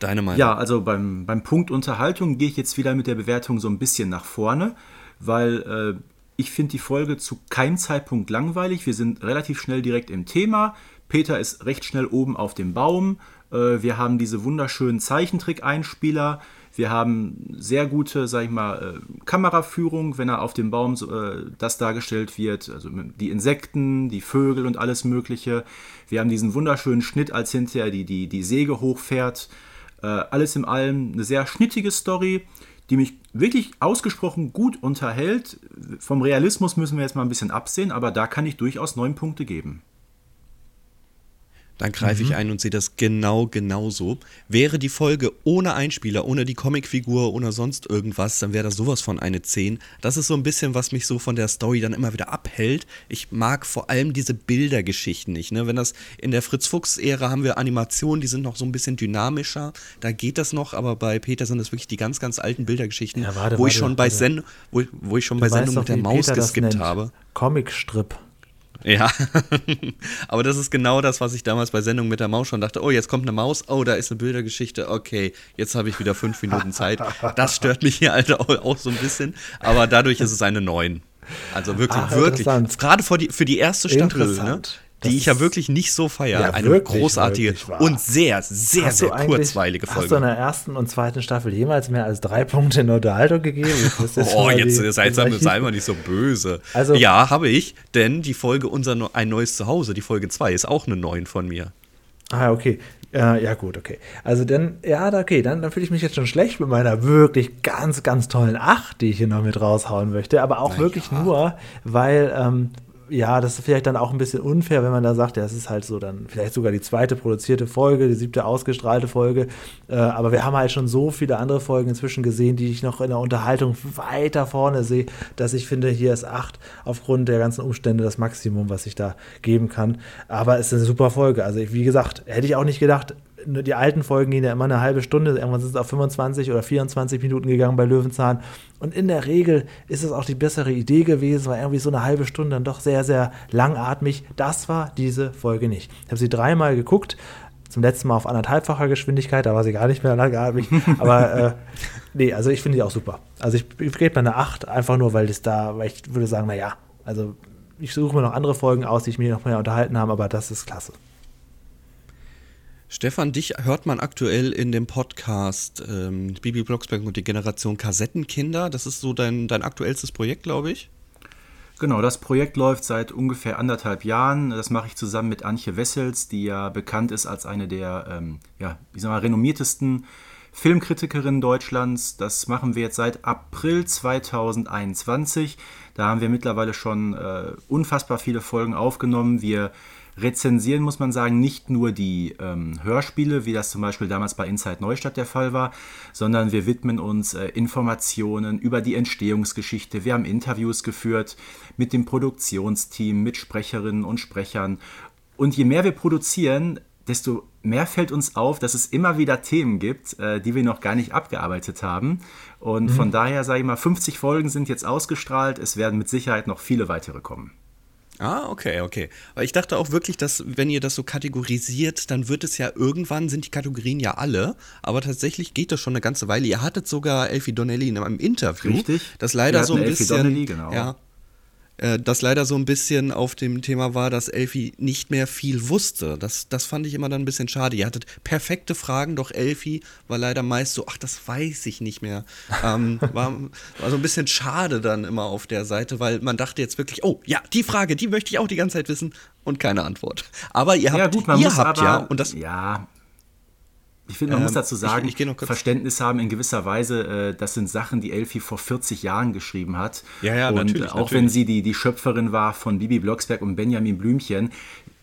Deine Meinung? Ja, also beim, beim Punkt Unterhaltung gehe ich jetzt wieder mit der Bewertung so ein bisschen nach vorne, weil äh, ich finde die Folge zu keinem Zeitpunkt langweilig. Wir sind relativ schnell direkt im Thema. Peter ist recht schnell oben auf dem Baum. Äh, wir haben diese wunderschönen Zeichentrick-Einspieler. Wir haben sehr gute, sag ich mal, äh, Kameraführung, wenn er auf dem Baum äh, das dargestellt wird. Also die Insekten, die Vögel und alles Mögliche. Wir haben diesen wunderschönen Schnitt, als hinterher die, die, die Säge hochfährt. Äh, alles in allem eine sehr schnittige Story, die mich wirklich ausgesprochen gut unterhält. Vom Realismus müssen wir jetzt mal ein bisschen absehen, aber da kann ich durchaus neun Punkte geben. Dann greife mhm. ich ein und sehe das genau, genauso. Wäre die Folge ohne Einspieler, ohne die Comicfigur, ohne sonst irgendwas, dann wäre das sowas von eine 10. Das ist so ein bisschen, was mich so von der Story dann immer wieder abhält. Ich mag vor allem diese Bildergeschichten nicht. Ne? Wenn das in der Fritz-Fuchs-Ära haben wir Animationen, die sind noch so ein bisschen dynamischer. Da geht das noch, aber bei Peter sind das wirklich die ganz, ganz alten Bildergeschichten, ja, warte, wo, warte, ich schon bei Send wo, wo ich schon du bei Sendung mit der Maus Peter geskippt habe. Comicstrip. Ja, [laughs] aber das ist genau das, was ich damals bei Sendung mit der Maus schon dachte. Oh, jetzt kommt eine Maus. Oh, da ist eine Bildergeschichte. Okay, jetzt habe ich wieder fünf Minuten Zeit. Das stört mich hier halt auch, so ein bisschen. Aber dadurch ist es eine 9. Also wirklich, Ach, wirklich. Gerade für die, für die erste Staffel. Ne? Die ich ja wirklich nicht so feiere. Ja, eine wirklich, großartige wirklich und sehr, sehr, sehr kurzweilige Folge. Hast du in der ersten und zweiten Staffel jemals mehr als drei Punkte in Unterhaltung gegeben? [laughs] oh, jetzt seid sei mal nicht so böse. Also, ja, habe ich, denn die Folge Unser Ein neues Zuhause, die Folge 2, ist auch eine 9 von mir. Ah, okay. Äh, ja, gut, okay. Also dann, ja, okay, dann, dann fühle ich mich jetzt schon schlecht mit meiner wirklich ganz, ganz tollen 8, die ich hier noch mit raushauen möchte. Aber auch Na wirklich ja. nur, weil, ähm, ja, das ist vielleicht dann auch ein bisschen unfair, wenn man da sagt, ja, es ist halt so dann vielleicht sogar die zweite produzierte Folge, die siebte ausgestrahlte Folge. Äh, aber wir haben halt schon so viele andere Folgen inzwischen gesehen, die ich noch in der Unterhaltung weiter vorne sehe, dass ich finde, hier ist acht aufgrund der ganzen Umstände das Maximum, was ich da geben kann. Aber es ist eine super Folge. Also, wie gesagt, hätte ich auch nicht gedacht, die alten Folgen gehen ja immer eine halbe Stunde, irgendwann sind es auf 25 oder 24 Minuten gegangen bei Löwenzahn. Und in der Regel ist es auch die bessere Idee gewesen, weil irgendwie so eine halbe Stunde dann doch sehr, sehr langatmig. Das war diese Folge nicht. Ich habe sie dreimal geguckt, zum letzten Mal auf anderthalbfacher Geschwindigkeit, da war sie gar nicht mehr langatmig. [laughs] Aber äh, nee, also ich finde die auch super. Also ich, ich gebe mal eine 8, einfach nur, weil das da, weil ich würde sagen, naja, also ich suche mir noch andere Folgen aus, die ich mir noch mehr unterhalten habe, aber das ist klasse. Stefan, dich hört man aktuell in dem Podcast ähm, Bibi Blocksberg und die Generation Kassettenkinder. Das ist so dein, dein aktuellstes Projekt, glaube ich. Genau, das Projekt läuft seit ungefähr anderthalb Jahren. Das mache ich zusammen mit Antje Wessels, die ja bekannt ist als eine der ähm, ja, ich sag mal, renommiertesten Filmkritikerinnen Deutschlands. Das machen wir jetzt seit April 2021. Da haben wir mittlerweile schon äh, unfassbar viele Folgen aufgenommen. Wir rezensieren, muss man sagen, nicht nur die ähm, Hörspiele, wie das zum Beispiel damals bei Inside Neustadt der Fall war, sondern wir widmen uns äh, Informationen über die Entstehungsgeschichte. Wir haben Interviews geführt mit dem Produktionsteam, mit Sprecherinnen und Sprechern. Und je mehr wir produzieren, desto mehr fällt uns auf, dass es immer wieder Themen gibt, äh, die wir noch gar nicht abgearbeitet haben. Und mhm. von daher sage ich mal, 50 Folgen sind jetzt ausgestrahlt. Es werden mit Sicherheit noch viele weitere kommen. Ah, okay, okay. Aber ich dachte auch wirklich, dass wenn ihr das so kategorisiert, dann wird es ja irgendwann, sind die Kategorien ja alle, aber tatsächlich geht das schon eine ganze Weile. Ihr hattet sogar Elfie Donnelly in einem Interview, Richtig. das leider so ein Elfie bisschen, Donnelly, genau. ja, äh, das leider so ein bisschen auf dem Thema war, dass Elfie nicht mehr viel wusste. Das, das fand ich immer dann ein bisschen schade. Ihr hattet perfekte Fragen, doch Elfie war leider meist so, ach, das weiß ich nicht mehr. Ähm, [laughs] war, war so ein bisschen schade dann immer auf der Seite, weil man dachte jetzt wirklich, oh, ja, die Frage, die möchte ich auch die ganze Zeit wissen und keine Antwort. Aber ihr habt, ja, gut, ihr habt aber, ja, und das. Ja, ich finde, man ähm, muss dazu sagen, ich, ich Verständnis haben in gewisser Weise, äh, das sind Sachen, die Elfie vor 40 Jahren geschrieben hat. Ja, ja, und natürlich. Auch natürlich. wenn sie die, die Schöpferin war von Bibi Blocksberg und Benjamin Blümchen,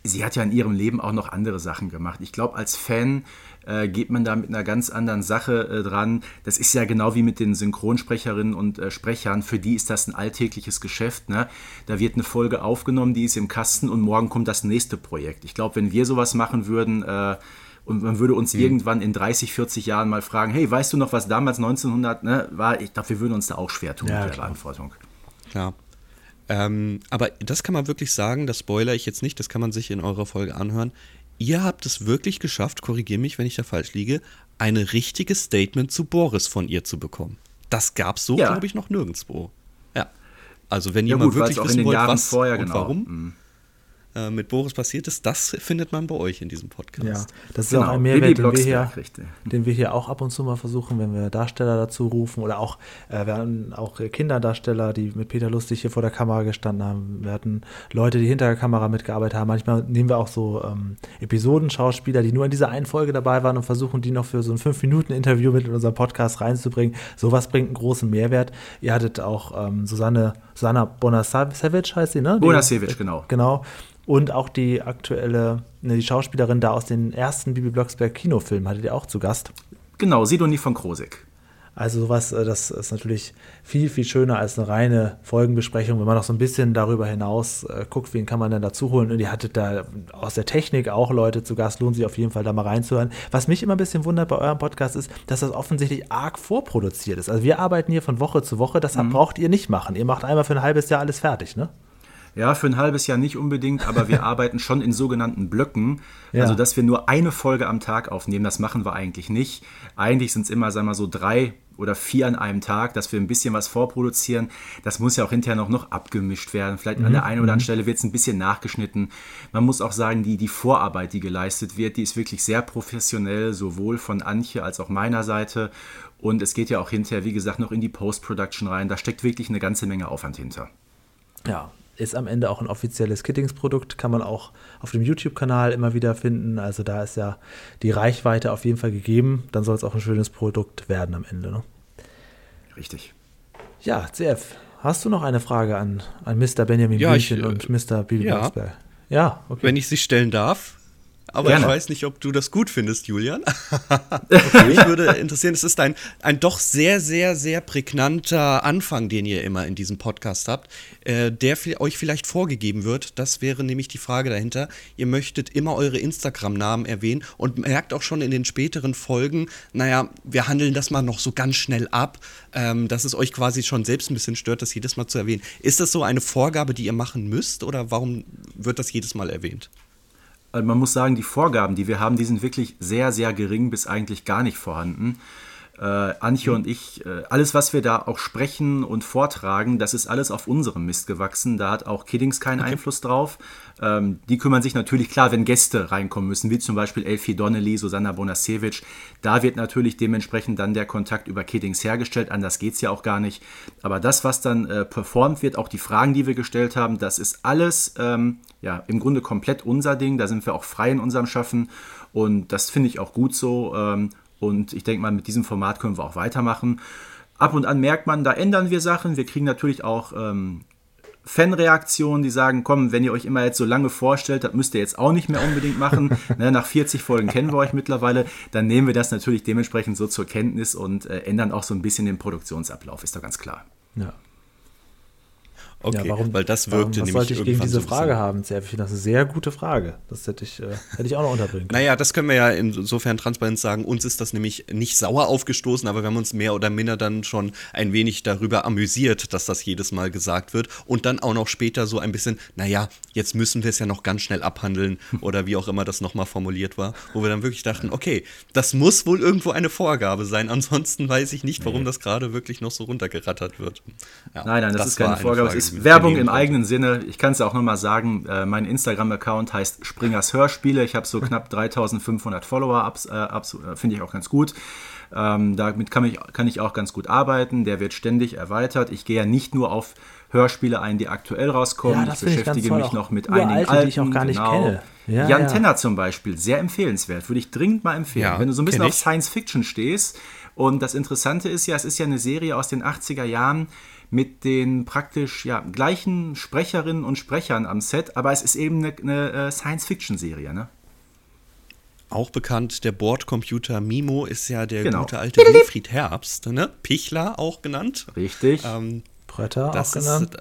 sie hat ja in ihrem Leben auch noch andere Sachen gemacht. Ich glaube, als Fan äh, geht man da mit einer ganz anderen Sache äh, dran. Das ist ja genau wie mit den Synchronsprecherinnen und äh, Sprechern. Für die ist das ein alltägliches Geschäft. Ne? Da wird eine Folge aufgenommen, die ist im Kasten und morgen kommt das nächste Projekt. Ich glaube, wenn wir sowas machen würden, äh, und man würde uns mhm. irgendwann in 30, 40 Jahren mal fragen, hey, weißt du noch, was damals 1900 ne, war? Ich glaube, wir würden uns da auch schwer tun ja, mit der klar. Beantwortung. Klar. Ähm, aber das kann man wirklich sagen, das spoiler ich jetzt nicht, das kann man sich in eurer Folge anhören. Ihr habt es wirklich geschafft, korrigiere mich, wenn ich da falsch liege, ein richtiges Statement zu Boris von ihr zu bekommen. Das gab es so, ja. glaube ich, noch nirgendwo. Ja. Also wenn ja, jemand gut, wirklich wissen wollte, was vorher, und genau. warum. Mhm äh, mit Boris passiert ist, das findet man bei euch in diesem Podcast. Ja, das ist Genau, auch ein Mehrwert, den wir, hier, den wir hier auch ab und zu mal versuchen, wenn wir Darsteller dazu rufen oder auch, äh, wir hatten auch Kinderdarsteller, die mit Peter Lustig hier vor der Kamera gestanden haben. Wir hatten Leute, die hinter der Kamera mitgearbeitet haben. Manchmal nehmen wir auch so ähm, Episodenschauspieler, die nur in dieser einen Folge dabei waren und versuchen, die noch für so ein 5-Minuten-Interview mit in unseren Podcast reinzubringen. Sowas bringt einen großen Mehrwert. Ihr hattet auch ähm, Susanne, Susanna Bonasavage heißt sie, ne? Bonasevich, genau. Genau. Und auch die aktuelle, ne, die Schauspielerin da aus den ersten Bibi Blocksberg Kinofilmen hattet ihr auch zu Gast. Genau, Sidonie von Krosig. Also sowas, äh, das ist natürlich viel, viel schöner als eine reine Folgenbesprechung, wenn man noch so ein bisschen darüber hinaus äh, guckt, wen kann man denn dazu holen. Und ihr hattet da aus der Technik auch Leute zu Gast, lohnt sich auf jeden Fall da mal reinzuhören. Was mich immer ein bisschen wundert bei eurem Podcast ist, dass das offensichtlich arg vorproduziert ist. Also wir arbeiten hier von Woche zu Woche, das braucht ihr nicht machen. Ihr macht einmal für ein halbes Jahr alles fertig, ne? Ja, für ein halbes Jahr nicht unbedingt, aber wir [laughs] arbeiten schon in sogenannten Blöcken. Ja. Also, dass wir nur eine Folge am Tag aufnehmen, das machen wir eigentlich nicht. Eigentlich sind es immer, sagen wir mal, so drei oder vier an einem Tag, dass wir ein bisschen was vorproduzieren. Das muss ja auch hinterher noch, noch abgemischt werden. Vielleicht an der einen oder anderen Stelle wird es ein bisschen nachgeschnitten. Man muss auch sagen, die, die Vorarbeit, die geleistet wird, die ist wirklich sehr professionell, sowohl von Antje als auch meiner Seite. Und es geht ja auch hinterher, wie gesagt, noch in die Post-Production rein. Da steckt wirklich eine ganze Menge Aufwand hinter. Ja, ist am Ende auch ein offizielles Kittingsprodukt, kann man auch auf dem YouTube-Kanal immer wieder finden. Also da ist ja die Reichweite auf jeden Fall gegeben. Dann soll es auch ein schönes Produkt werden am Ende. Ne? Richtig. Ja, CF, hast du noch eine Frage an, an Mr. Benjamin Ja, ich, Blümchen äh, und Mr. Bibi ja. Ja, okay. Wenn ich sie stellen darf. Aber Gerne. ich weiß nicht, ob du das gut findest, Julian. [laughs] Mich würde interessieren, es ist ein, ein doch sehr, sehr, sehr prägnanter Anfang, den ihr immer in diesem Podcast habt, äh, der euch vielleicht vorgegeben wird. Das wäre nämlich die Frage dahinter. Ihr möchtet immer eure Instagram-Namen erwähnen und merkt auch schon in den späteren Folgen, naja, wir handeln das mal noch so ganz schnell ab, ähm, dass es euch quasi schon selbst ein bisschen stört, das jedes Mal zu erwähnen. Ist das so eine Vorgabe, die ihr machen müsst oder warum wird das jedes Mal erwähnt? Also man muss sagen, die Vorgaben, die wir haben, die sind wirklich sehr, sehr gering bis eigentlich gar nicht vorhanden. Äh, Antje und ich, äh, alles, was wir da auch sprechen und vortragen, das ist alles auf unserem Mist gewachsen. Da hat auch Kiddings keinen Einfluss drauf. Ähm, die kümmern sich natürlich, klar, wenn Gäste reinkommen müssen, wie zum Beispiel Elfie Donnelly, Susanna Bonasewicz, da wird natürlich dementsprechend dann der Kontakt über Kiddings hergestellt. Anders geht es ja auch gar nicht. Aber das, was dann äh, performt wird, auch die Fragen, die wir gestellt haben, das ist alles ähm, ja, im Grunde komplett unser Ding. Da sind wir auch frei in unserem Schaffen. Und das finde ich auch gut so. Ähm, und ich denke mal, mit diesem Format können wir auch weitermachen. Ab und an merkt man, da ändern wir Sachen. Wir kriegen natürlich auch ähm, Fanreaktionen, die sagen, komm, wenn ihr euch immer jetzt so lange vorstellt, das müsst ihr jetzt auch nicht mehr unbedingt machen. [laughs] ne, nach 40 Folgen kennen wir euch mittlerweile. Dann nehmen wir das natürlich dementsprechend so zur Kenntnis und äh, ändern auch so ein bisschen den Produktionsablauf, ist doch ganz klar. ja. Okay, ja, warum, weil das warum, wirkte was nämlich sollte ich gegen diese so Frage haben, CF? Ich finde das eine sehr gute Frage. Das hätte ich, äh, hätte ich auch noch unterbringen können. Naja, das können wir ja insofern transparent sagen. Uns ist das nämlich nicht sauer aufgestoßen, aber wir haben uns mehr oder minder dann schon ein wenig darüber amüsiert, dass das jedes Mal gesagt wird. Und dann auch noch später so ein bisschen, naja, jetzt müssen wir es ja noch ganz schnell abhandeln [laughs] oder wie auch immer das nochmal formuliert war, wo wir dann wirklich dachten, okay, das muss wohl irgendwo eine Vorgabe sein. Ansonsten weiß ich nicht, warum das gerade wirklich noch so runtergerattert wird. Ja, Nein, nein, das, ist keine Vorgabe. Es ist Werbung im eigenen Sinne. Ich kann es ja auch nochmal sagen. Äh, mein Instagram-Account heißt Springers Hörspiele. Ich habe so knapp [laughs] 3500 Follower. Abs, äh, abs, äh, Finde ich auch ganz gut. Ähm, damit kann ich, kann ich auch ganz gut arbeiten. Der wird ständig erweitert. Ich gehe ja nicht nur auf Hörspiele ein, die aktuell rauskommen. Ja, ich ich beschäftige toll. mich noch mit einigen alten. die ich auch gar nicht genau. kenne. Ja, Jan ja. Tenner zum Beispiel, sehr empfehlenswert. Würde ich dringend mal empfehlen. Ja, Wenn du so ein bisschen auf ich. Science Fiction stehst. Und das Interessante ist ja, es ist ja eine Serie aus den 80er Jahren mit den praktisch ja, gleichen Sprecherinnen und Sprechern am Set, aber es ist eben eine, eine äh, Science-Fiction-Serie. Ne? Auch bekannt, der Bordcomputer Mimo ist ja der Genau. gute alte Wilfried Herbst, ne? Pichler auch genannt. Richtig. Ähm, Prötter auch das genannt.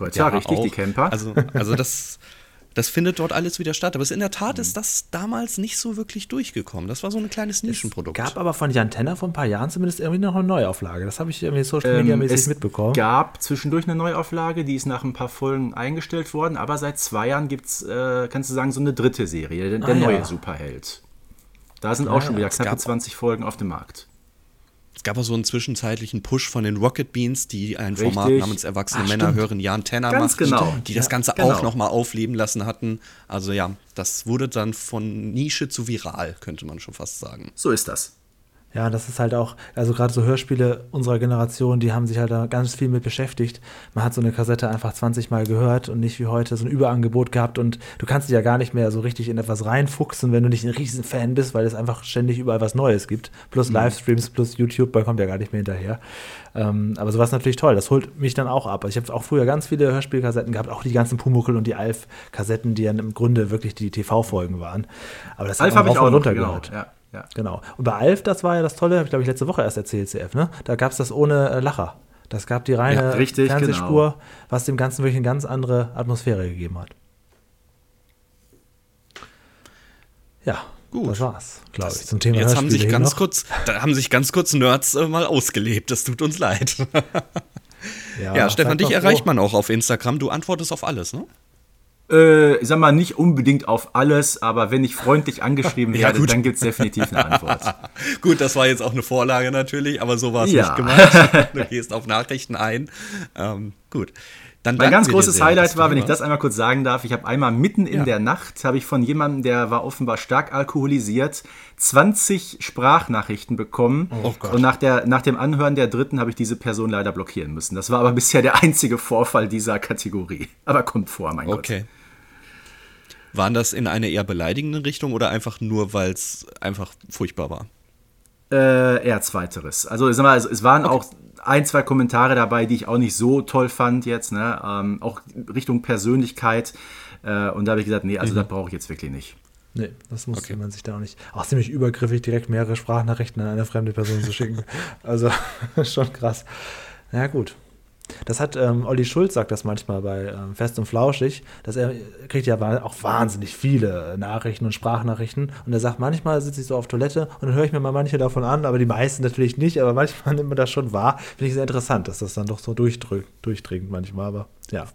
ist ja, richtig, auch. die Camper. Also, also das, [laughs] das findet dort alles wieder statt. Aber es, in der Mhm. Tat ist das damals nicht so wirklich durchgekommen. Das war so ein kleines Nischenprodukt. gab aber von Jan Tenner vor ein paar Jahren zumindest irgendwie noch eine Neuauflage. Das habe ich irgendwie Social Media mäßig Ähm, es mitbekommen. gab zwischendurch eine Neuauflage, die ist nach ein paar Folgen eingestellt worden, aber seit zwei Jahren gibt es, äh, kannst du sagen, so eine dritte Serie, der, der Ah, ja. neue Superheld. Da sind auch schon ja, wieder es knappe gab- 20 Folgen auf dem Markt. Es gab auch so einen zwischenzeitlichen Push von den Rocket Beans, die ein Richtig. Format namens Erwachsene Ach, Männer stimmt. hören Jan Tenner Ganz machten, genau. die das Ja, Ganze genau. auch nochmal aufleben lassen hatten. Also ja, das wurde dann von Nische zu viral, könnte man schon fast sagen. So ist das. Ja, das ist halt auch, also gerade so Hörspiele unserer Generation, die haben sich halt da ganz viel mit beschäftigt. Man hat so eine Kassette einfach 20 Mal gehört und nicht wie heute so ein Überangebot gehabt und du kannst dich ja gar nicht mehr so richtig in etwas reinfuchsen, wenn du nicht ein riesen Fan bist, weil es einfach ständig überall was Neues gibt. Plus Livestreams, plus YouTube, man kommt ja gar nicht mehr hinterher. Ähm, aber sowas ist natürlich toll, das holt mich dann auch ab. Also ich habe auch früher ganz viele Hörspielkassetten gehabt, auch die ganzen Pumuckel und die Alf-Kassetten, die dann im Grunde wirklich die TV-Folgen waren. Aber das Alf habe ich auch und noch, runter genau. Ja, ja. Genau. Und bei Alf, das war ja das Tolle, habe ich glaube ich letzte Woche erst erzählt, CF, ne? Da gab es das ohne äh, Lacher. Das gab die reine Ja, richtig, Fernsehspur, genau. was dem Ganzen wirklich eine ganz andere Atmosphäre gegeben hat. Ja, Gut. das war's, glaube ich, zum Thema Jetzt haben sich ganz noch. kurz, da haben sich ganz kurz Nerds äh, mal ausgelebt. Das tut uns leid. [laughs] Ja, Ja, Stefan, dich erreicht froh. man auch auf Instagram. Du antwortest auf alles, ne? Äh, ich sag mal, nicht unbedingt auf alles, aber wenn ich freundlich angeschrieben [laughs] Ja, werde, gut. dann gibt es definitiv eine Antwort. [laughs] Gut, das war jetzt auch eine Vorlage natürlich, aber so war es Ja. nicht gemeint. [laughs] Du gehst auf Nachrichten ein. Ähm, gut. Dann Mein ganz großes sehr, Highlight war, wenn ich das einmal kurz sagen darf, ich habe einmal mitten in Ja. der Nacht, habe ich von jemandem, der war offenbar stark alkoholisiert, 20 Sprachnachrichten bekommen. Oh Gott. Und nach, der, nach dem Anhören der dritten habe ich diese Person leider blockieren müssen. Das war aber bisher der einzige Vorfall dieser Kategorie. Aber kommt vor, mein Gott. Okay. Waren das in eine eher beleidigende Richtung oder einfach nur, weil es einfach furchtbar war? Äh, eher zweiteres. Also, sag mal, es, es waren auch ein, zwei Kommentare dabei, die ich auch nicht so toll fand jetzt, ne? Ähm, auch Richtung Persönlichkeit. Äh, und da habe ich gesagt, nee, also das brauche ich jetzt wirklich nicht. Nee, das musste Okay. man sich da auch nicht. Auch ziemlich übergriffig, direkt mehrere Sprachnachrichten an eine fremde Person zu schicken. [laughs] Also [laughs] schon krass. Na ja, gut. Das hat ähm, Olli Schulz sagt das manchmal bei ähm, Fest und Flauschig, dass er kriegt ja auch wahnsinnig viele Nachrichten und Sprachnachrichten und er sagt, manchmal sitze ich so auf Toilette und dann höre ich mir mal manche davon an, aber die meisten natürlich nicht, aber manchmal [laughs] nimmt man das schon wahr. Finde ich sehr interessant, dass das dann doch so durchdrückt, durchdringt manchmal, aber ja.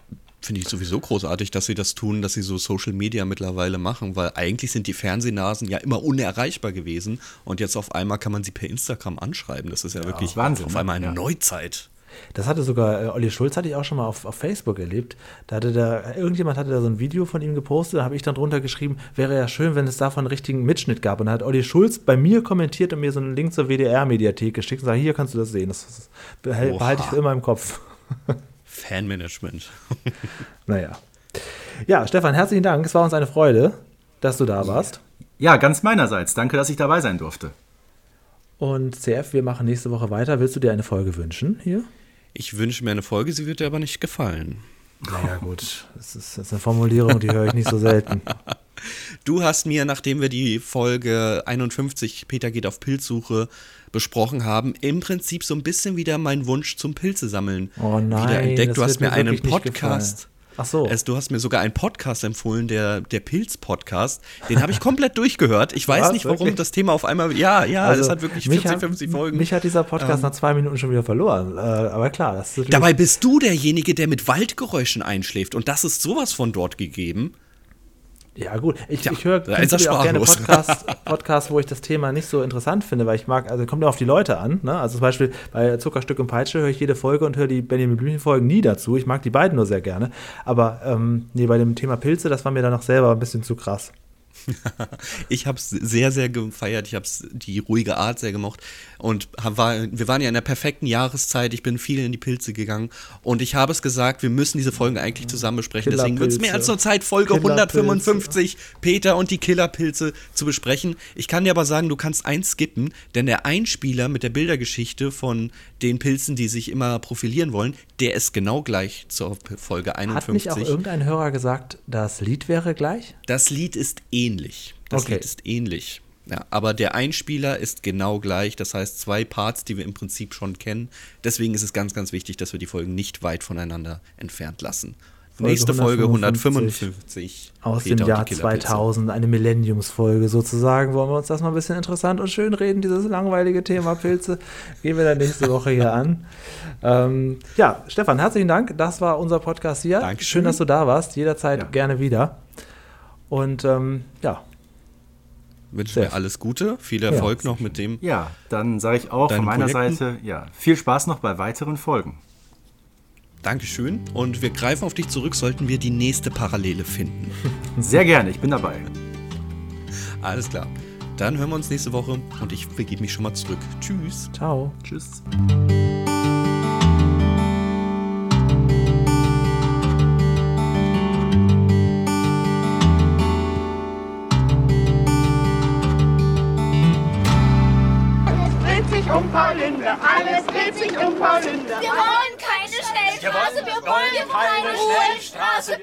Finde ich sowieso großartig, dass sie das tun, dass sie so Social Media mittlerweile machen, weil eigentlich sind die Fernsehnasen ja immer unerreichbar gewesen und jetzt auf einmal kann man sie per Instagram anschreiben. Das ist ja, wirklich Wahnsinn, auf ne? einmal eine Ja. Neuzeit. Das hatte sogar, äh, Olli Schulz hatte ich auch schon mal auf, auf Facebook erlebt. Da hatte da, irgendjemand hatte da so ein Video von ihm gepostet, da habe ich dann drunter geschrieben, wäre ja schön, wenn es davon einen richtigen Mitschnitt gab. Und da hat Olli Schulz bei mir kommentiert und mir so einen Link zur WDR-Mediathek geschickt und sagt, hier kannst du das sehen. Das, das Oha. behalte ich für immer im Kopf. [laughs] Fanmanagement. [laughs] Naja. Ja, Stefan, herzlichen Dank. Es war uns eine Freude, dass du da warst. Ja, ganz meinerseits. Danke, dass ich dabei sein durfte. Und CF, wir machen nächste Woche weiter. Willst du dir eine Folge wünschen hier? Ich wünsche mir eine Folge, sie wird dir aber nicht gefallen. Naja, gut. Das ist, das ist eine Formulierung, die höre ich nicht so selten. [laughs] Du hast mir, nachdem wir die Folge 51 Peter geht auf Pilzsuche besprochen haben, im Prinzip so ein bisschen wieder meinen Wunsch zum Pilze sammeln Oh nein, wieder entdeckt. Du hast mir einen Podcast. Ach so. Es, du hast mir sogar einen Podcast empfohlen, der, der Pilz-Podcast. Den habe ich komplett [laughs] durchgehört. Ich weiß Was? nicht, warum Wirklich? das Thema auf einmal. Ja, ja, Also, das hat wirklich mich 40, hat- 50 Folgen. Mich hat dieser Podcast nach zwei Minuten schon wieder verloren. Äh, aber klar, das ist Dabei bist du derjenige, der mit Waldgeräuschen einschläft. Und das ist sowas von dort gegeben. Ja, gut. Ich, ich höre auch gerne. Podcasts, [laughs] Podcasts, wo ich das Thema nicht so interessant finde, weil ich mag, also kommt ja auf die Leute an. Ne? Also zum Beispiel bei Zuckerstück und Peitsche höre ich jede Folge und höre die Benjamin Blümchen-Folgen nie dazu. Ich mag die beiden nur sehr gerne. Aber ähm, nee, bei dem Thema Pilze, das war mir dann noch selber ein bisschen zu krass. [laughs] Ich habe es sehr, sehr gefeiert. Ich habe die ruhige Art sehr gemocht. Und war, wir waren ja in der perfekten Jahreszeit. Ich bin viel in die Pilze gegangen. Und ich habe es gesagt, wir müssen diese Folgen eigentlich zusammen besprechen. Deswegen wird es mehr als nur Zeit, Folge Killerpilze. 155 Peter und die Killerpilze zu besprechen. Ich kann dir aber sagen, du kannst eins skippen, denn der Einspieler mit der Bildergeschichte von den Pilzen, die sich immer profilieren wollen, der ist genau gleich zur Folge Hat nicht auch 51. irgendein Hörer gesagt, das Lied wäre gleich? Das Lied ist ähnlich. Das Okay. Lied ist ähnlich. Ja, aber der Einspieler ist genau gleich. Das heißt, zwei Parts, die wir im Prinzip schon kennen. Deswegen ist es ganz, ganz wichtig, dass wir die Folgen nicht weit voneinander entfernt lassen. Folge Nächste Folge 155 155. Aus Peter dem Jahr die Killerpilze. 2000, eine Millenniumsfolge sozusagen. Wollen wir uns das mal ein bisschen interessant und schön reden, dieses langweilige Thema Pilze? [laughs] Gehen wir dann nächste Woche hier an. Ähm, ja, Stefan, herzlichen Dank. Das war unser Podcast hier. Dankeschön. Schön, dass du da warst. Jederzeit Ja. gerne wieder. Und ähm, ja, wünschen wir alles Gute, viel Erfolg noch mit dem. Ja, dann sage ich auch von meiner Projekten? Seite, ja, viel Spaß noch bei weiteren Folgen. Dankeschön. Und wir greifen auf dich zurück, sollten wir die nächste Parallele finden. [laughs] Sehr gerne, ich bin dabei. Alles klar. Dann hören wir uns nächste Woche und ich begebe mich schon mal zurück. Tschüss. Ciao. Tschüss. Paulinde, alles dreht sich um Paulinde. Wir wollen keine Schnellstraße, wir wollen keine Schnellstraße.